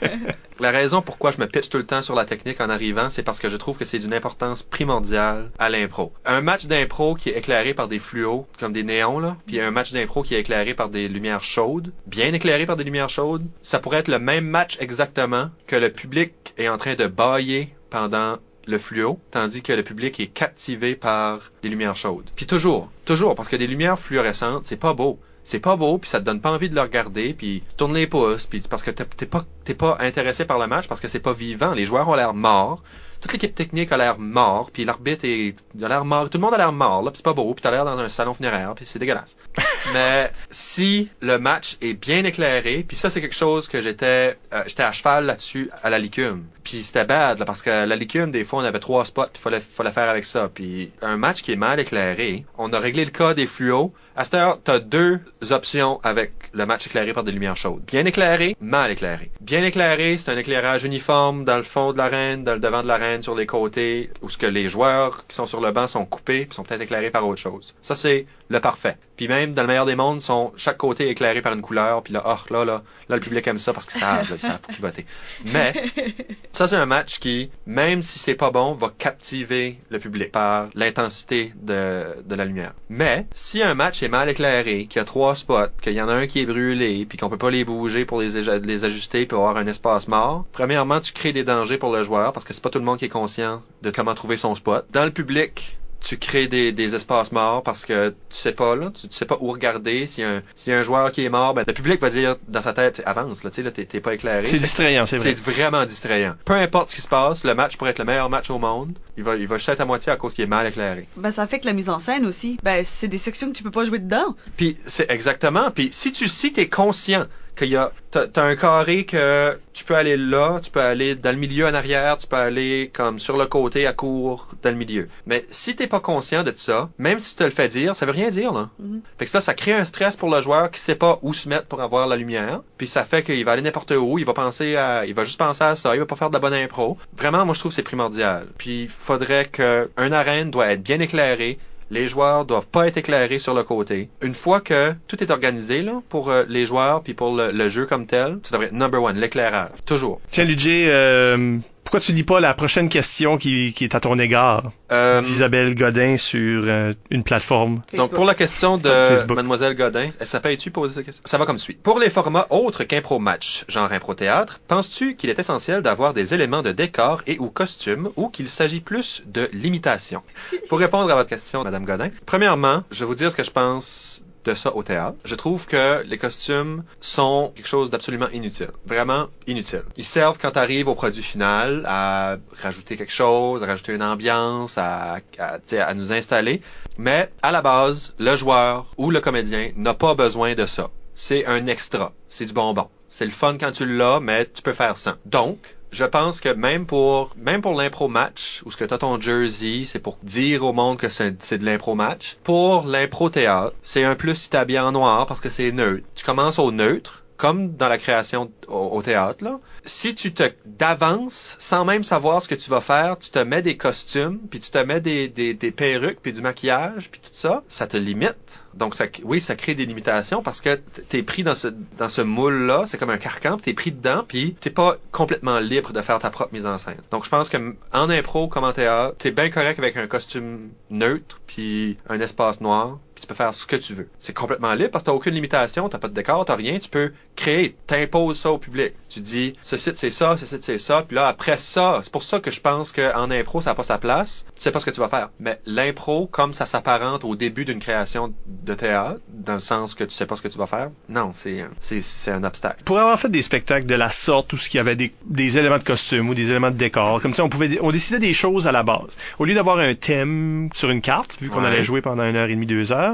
la raison pourquoi je me pitch tout le temps sur la technique en arrivant, c'est parce que je trouve que c'est d'une importance primordiale à l'impro. Un match d'impro qui est éclairé par des fluos, comme des néons, là, puis un match d'impro qui est éclairé par des lumières chaudes, bien éclairé par des lumières chaudes, ça pourrait être le même match exactement que le public est en train de bailler pendant le fluo, tandis que le public est captivé par les lumières chaudes. Puis toujours, toujours, parce que des lumières fluorescentes, c'est pas beau. C'est pas beau, puis ça te donne pas envie de le regarder, puis tu tournes les pouces, puis parce que t'es pas pas intéressé par le match, parce que c'est pas vivant. Les joueurs ont l'air morts, toute l'équipe technique a l'air mort, puis l'arbitre est a l'air mort, tout le monde a l'air mort, là, puis c'est pas beau, puis t'as l'air dans un salon funéraire, puis c'est dégueulasse. Mais si le match est bien éclairé, puis ça c'est quelque chose que j'étais euh, j'étais à cheval là-dessus à la licume. Puis c'était bad là, parce que la licume des fois on avait trois spots, puis fallait fallait faire avec ça. Puis un match qui est mal éclairé, on a réglé le cas des fluos. À cette heure, t'as deux options avec le match éclairé par des lumières chaudes. Bien éclairé, mal éclairé. Bien éclairé, c'est un éclairage uniforme dans le fond de l'arène, dans le devant de l'arène, sur les côtés, où ce que les joueurs qui sont sur le banc sont coupés, puis sont peut-être éclairés par autre chose. Ça c'est le parfait. Puis même dans le meilleur des mondes, sont chaque côté éclairé par une couleur, puis là, oh, là, là, là, le public aime ça parce qu'ils savent, là, ils savent pour qui voter. Mais ça, c'est un match qui, même si c'est pas bon, va captiver le public par l'intensité de, de la lumière. Mais, si un match est mal éclairé, qu'il y a trois spots, qu'il y en a un qui est brûlé, puis qu'on peut pas les bouger pour les, les ajuster pour avoir un espace mort, premièrement, tu crées des dangers pour le joueur parce que c'est pas tout le monde qui est conscient de comment trouver son spot. Dans le public, tu crées des, des espaces morts parce que tu sais pas là, tu, tu sais pas où regarder. S'il y, a un- y a un joueur qui est mort, ben, le public va dire dans sa tête avance là, tu sais là, t'es pas éclairé. C'est distrayant, c'est vrai. c'est vraiment distrayant. Peu importe ce qui se passe, le match pourrait être le meilleur match au monde. Il va, il va juste être à moitié à cause qu'il est mal éclairé. Ben ça fait que la mise en scène aussi, ben c'est des sections que tu peux pas jouer dedans. Puis c'est exactement. Puis si tu si t'es conscient qu'il y a t'as, t'as un carré que tu peux aller là, tu peux aller dans le milieu en arrière, tu peux aller comme sur le côté à court dans le milieu. Mais si t'es pas conscient de ça, même si tu te le fais dire, ça veut rien dire là. Mhm. Fait que ça, ça crée un stress pour le joueur qui sait pas où se mettre pour avoir la lumière. Puis ça fait qu'il va aller n'importe où, il va penser à, il va juste penser à ça, il va pas faire de la bonne impro. Vraiment, moi je trouve que c'est primordial. Puis faudrait que un arène doit être bien éclairé. Les joueurs doivent pas être éclairés sur le côté. Une fois que tout est organisé là, pour euh, les joueurs puis pour le, le jeu comme tel, ça devrait être number one, l'éclairage. Toujours. Tiens, Ludger, euh, pourquoi tu lis pas la prochaine question qui, qui est à ton égard Euh, d'Isabelle Godin sur euh, une plateforme? Donc, pour la question de Facebook. Mademoiselle Godin, elle s'appelle-tu poser cette question? Ça va comme suit. Pour les formats autres qu'impro match, genre impro théâtre, penses-tu qu'il est essentiel d'avoir des éléments de décor et ou costume ou qu'il s'agit plus de l'imitation? Pour répondre à votre question, Madame Godin, premièrement, je vais vous dire ce que je pense de ça au théâtre. Je trouve que les costumes sont quelque chose d'absolument inutile. Vraiment inutile. Ils servent quand tu arrives au produit final à rajouter quelque chose, à rajouter une ambiance, à, à, à nous installer. Mais à la base, le joueur ou le comédien n'a pas besoin de ça. C'est un extra. C'est du bonbon. C'est le fun quand tu l'as, mais tu peux faire sans. Donc, je pense que même pour même pour l'impro match où ce que tu as ton jersey, c'est pour dire au monde que c'est de l'impro match. Pour l'impro théâtre, c'est un plus si t'es habillé en noir parce que c'est neutre. Tu commences au neutre comme dans la création au, au théâtre là. Si tu te d'avance sans même savoir ce que tu vas faire, tu te mets des costumes, puis tu te mets des, des, des perruques, puis du maquillage, puis tout ça, ça te limite. Donc oui, ça crée des limitations parce que t'es pris dans ce dans ce moule là, c'est comme un carcan, t'es pris dedans, puis t'es pas complètement libre de faire ta propre mise en scène. Donc je pense que en impro comme en théâtre, t'es bien correct avec un costume neutre, puis un espace noir, puis tu peux faire ce que tu veux. C'est complètement libre parce que t'as aucune limitation, t'as pas de décor, t'as rien, tu peux créer, t'imposes ça au public. Tu dis, ce site c'est ça, ce site c'est ça, puis là après ça, c'est pour ça que je pense qu'en impro ça n'a pas sa place. Tu sais pas ce que tu vas faire. Mais l'impro, comme ça s'apparente au début d'une création de théâtre, dans le sens que tu sais pas ce que tu vas faire, non, c'est c'est c'est un obstacle. Pour avoir fait des spectacles de la sorte où il y avait des, des éléments de costume ou des éléments de décor, comme ça, on pouvait, on décidait des choses à la base. Au lieu d'avoir un thème sur une carte, vu qu'on Ouais. allait jouer pendant une heure et demie, deux heures,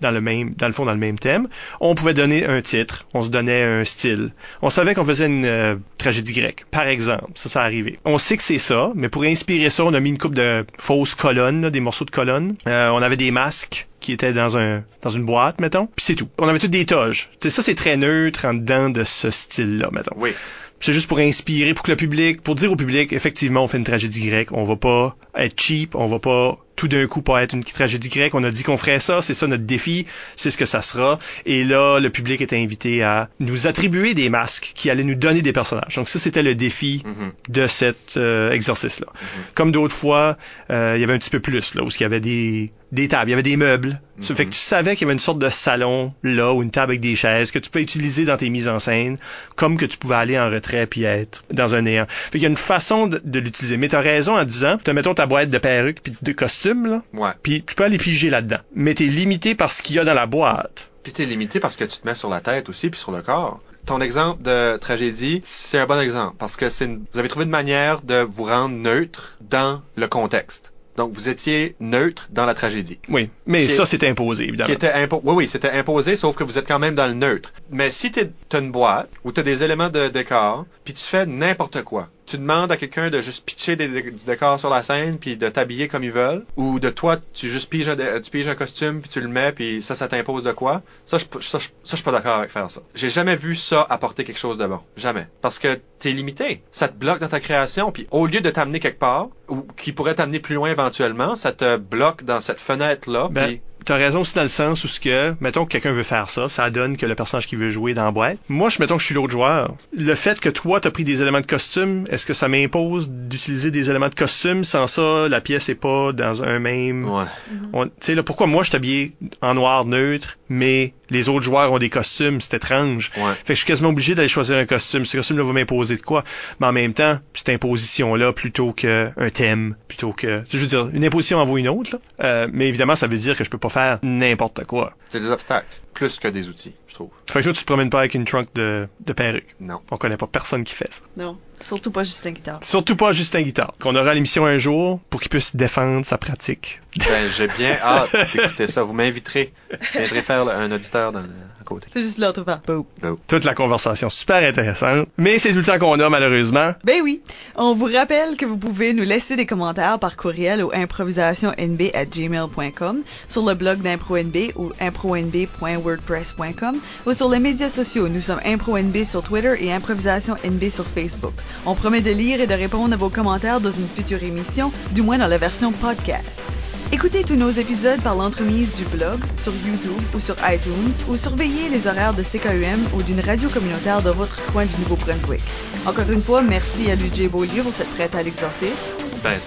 dans le même, dans le fond, dans le même thème, on pouvait donner un titre, on se donnait un style. On savait qu'on faisait une euh, tragédie grecque, par exemple. Ça, ça arrivé. On sait que c'est ça, mais pour inspirer ça, on a mis une coupe de fausses colonnes, là, des morceaux de colonnes. Euh, on avait des masques qui étaient dans un dans une boîte, mettons. Puis c'est tout. On avait toutes des toges. C'est ça, c'est très neutre en dedans de ce style-là, mettons. Oui. C'est juste pour inspirer, pour que le public, pour dire au public, effectivement, on fait une tragédie grecque. On va pas être cheap, on va pas tout d'un coup pas être une tragédie grecque. On a dit qu'on ferait ça, c'est ça notre défi, c'est ce que ça sera. Et là, le public était invité à nous attribuer des masques qui allaient nous donner des personnages. Donc ça, c'était le défi Mhm. de cet euh, exercice-là. Comme d'autres fois, euh, il y avait un petit peu plus, là, où il y avait des, des tables, il y avait des meubles. Ça fait que tu savais qu'il y avait une sorte de salon, là, ou une table avec des chaises que tu pouvais utiliser dans tes mises en scène, comme que tu pouvais aller en retrait puis être dans un néant. Fait qu'il y a une façon de, de l'utiliser. Mais t'as raison en disant, te mettons ta boîte de perruques puis de costumes, là, Ouais. puis tu peux aller piger là-dedans. Mais t'es limité par ce qu'il y a dans la boîte. Puis t'es limité parce que tu te mets sur la tête aussi, puis sur le corps. Ton exemple de tragédie, c'est un bon exemple parce que c'est une- vous avez trouvé une manière de vous rendre neutre dans le contexte. Donc vous étiez neutre dans la tragédie. Oui. Mais Qui ça, c'est imposé, Qui évidemment. était impo oui, oui, c'était imposé, sauf que vous êtes quand même dans le neutre. Mais si t'es- t'as une boîte où t'as des éléments de décor, puis tu fais n'importe quoi, tu demandes à quelqu'un de juste pitcher des, des- du décor sur la scène, puis de t'habiller comme ils veulent, ou de toi, tu juste piges un, dé- tu piges un costume, puis tu le mets, puis ça, ça t'impose de quoi, ça, je, ça, je, ça, je suis pas d'accord avec faire ça. J'ai jamais vu ça apporter quelque chose de bon. Jamais. Parce que t'es limité. Ça te bloque dans ta création, puis au lieu de t'amener quelque part, ou qui pourrait t'amener plus loin éventuellement, ça te bloque dans cette fenêtre-là, Ben, puis T'as raison aussi dans le sens où ce que, mettons que quelqu'un veut faire ça, ça donne que le personnage qui veut jouer dans la boîte. Moi, je mettons que je suis l'autre joueur. Le fait que toi, t'as pris des éléments de costume, est-ce que ça m'impose d'utiliser des éléments de costume? Sans ça, la pièce est pas dans un même... ouais. Tu sais, là, pourquoi moi, je habillé en noir neutre, mais les autres joueurs ont des costumes? C'est étrange. Ouais. Fait que je suis quasiment obligé d'aller choisir un costume. Ce costume-là va m'imposer de quoi? Mais en même temps, cette imposition-là, plutôt qu'un thème, plutôt que... tu sais, Je veux dire, une imposition en vaut une autre, là. Euh, mais évidemment, ça veut dire que je peux pas faire n'importe quoi. C'est des obstacles, plus que des outils, je trouve. Fait que toi, tu te promènes pas avec une trunk de, de perruque. Non. On connaît pas personne qui fait ça. Non, surtout pas Justin Guitare. Surtout pas Justin Guitare. Qu'on aura l'émission un jour pour qu'il puisse défendre sa pratique. Ben, j'ai bien hâte d'écouter ça. Vous m'inviterez. Je viendrai faire un auditeur dans le, côté. C'est juste l'autre faire. Boop. Toute la conversation super intéressante. Mais c'est tout le temps qu'on a, malheureusement. Ben oui. On vous rappelle que vous pouvez nous laisser des commentaires par courriel au improvisationnb à gmail.com, sur le blog d'ImproNB ou impronb.wordpress.com ou sur les médias sociaux. Nous sommes ImproNB sur Twitter et ImprovisationNB sur Facebook. On promet de lire et de répondre à vos commentaires dans une future émission, du moins dans la version podcast. Écoutez tous nos épisodes par l'entremise du blog, sur YouTube ou sur iTunes, ou surveillez les horaires de CKUM ou d'une radio communautaire de votre coin du Nouveau-Brunswick. Encore une fois, merci à Ludger Beaulieu pour cette prête à l'exercice. Ben,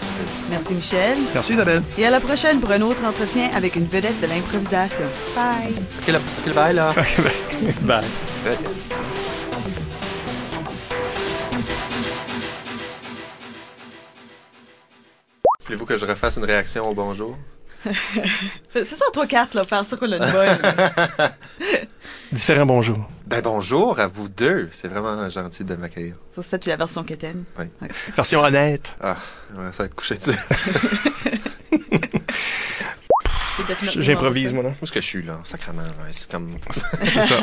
Merci Michel. Merci Isabelle. Et à la prochaine pour un autre entretien avec une vedette de l'improvisation. Bye! Ok, le, ok, le bail, là. Ok, bye. Voulez-vous que je refasse une réaction au bonjour? Fais ça en 3-4, là, faire ça qu'on a une bonne. Différents bonjours. Ben bonjour à vous deux. C'est vraiment gentil de m'accueillir. ça, c'était la version quétaine. Oui. Ok. Version honnête. Ah, ouais, ça va être couché dessus. C'est J'improvise, moi, là. Où est-ce que je suis, là? Sacrement, là. C'est comme... C'est ça.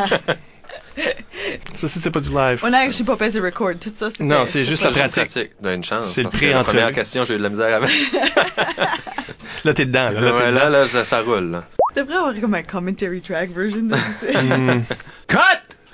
ça, c'est c'est pas du live. On a, je sais pas passer record, tout ça. c'était- Non, c'est juste la pas- pratique. Donne une chance. C'est le que La première question, j'ai eu de la misère avec. Là, t'es dedans. Là, là, Ouais, là, ça roule, là. The vrouw my commentary track version. Hmm. Cut!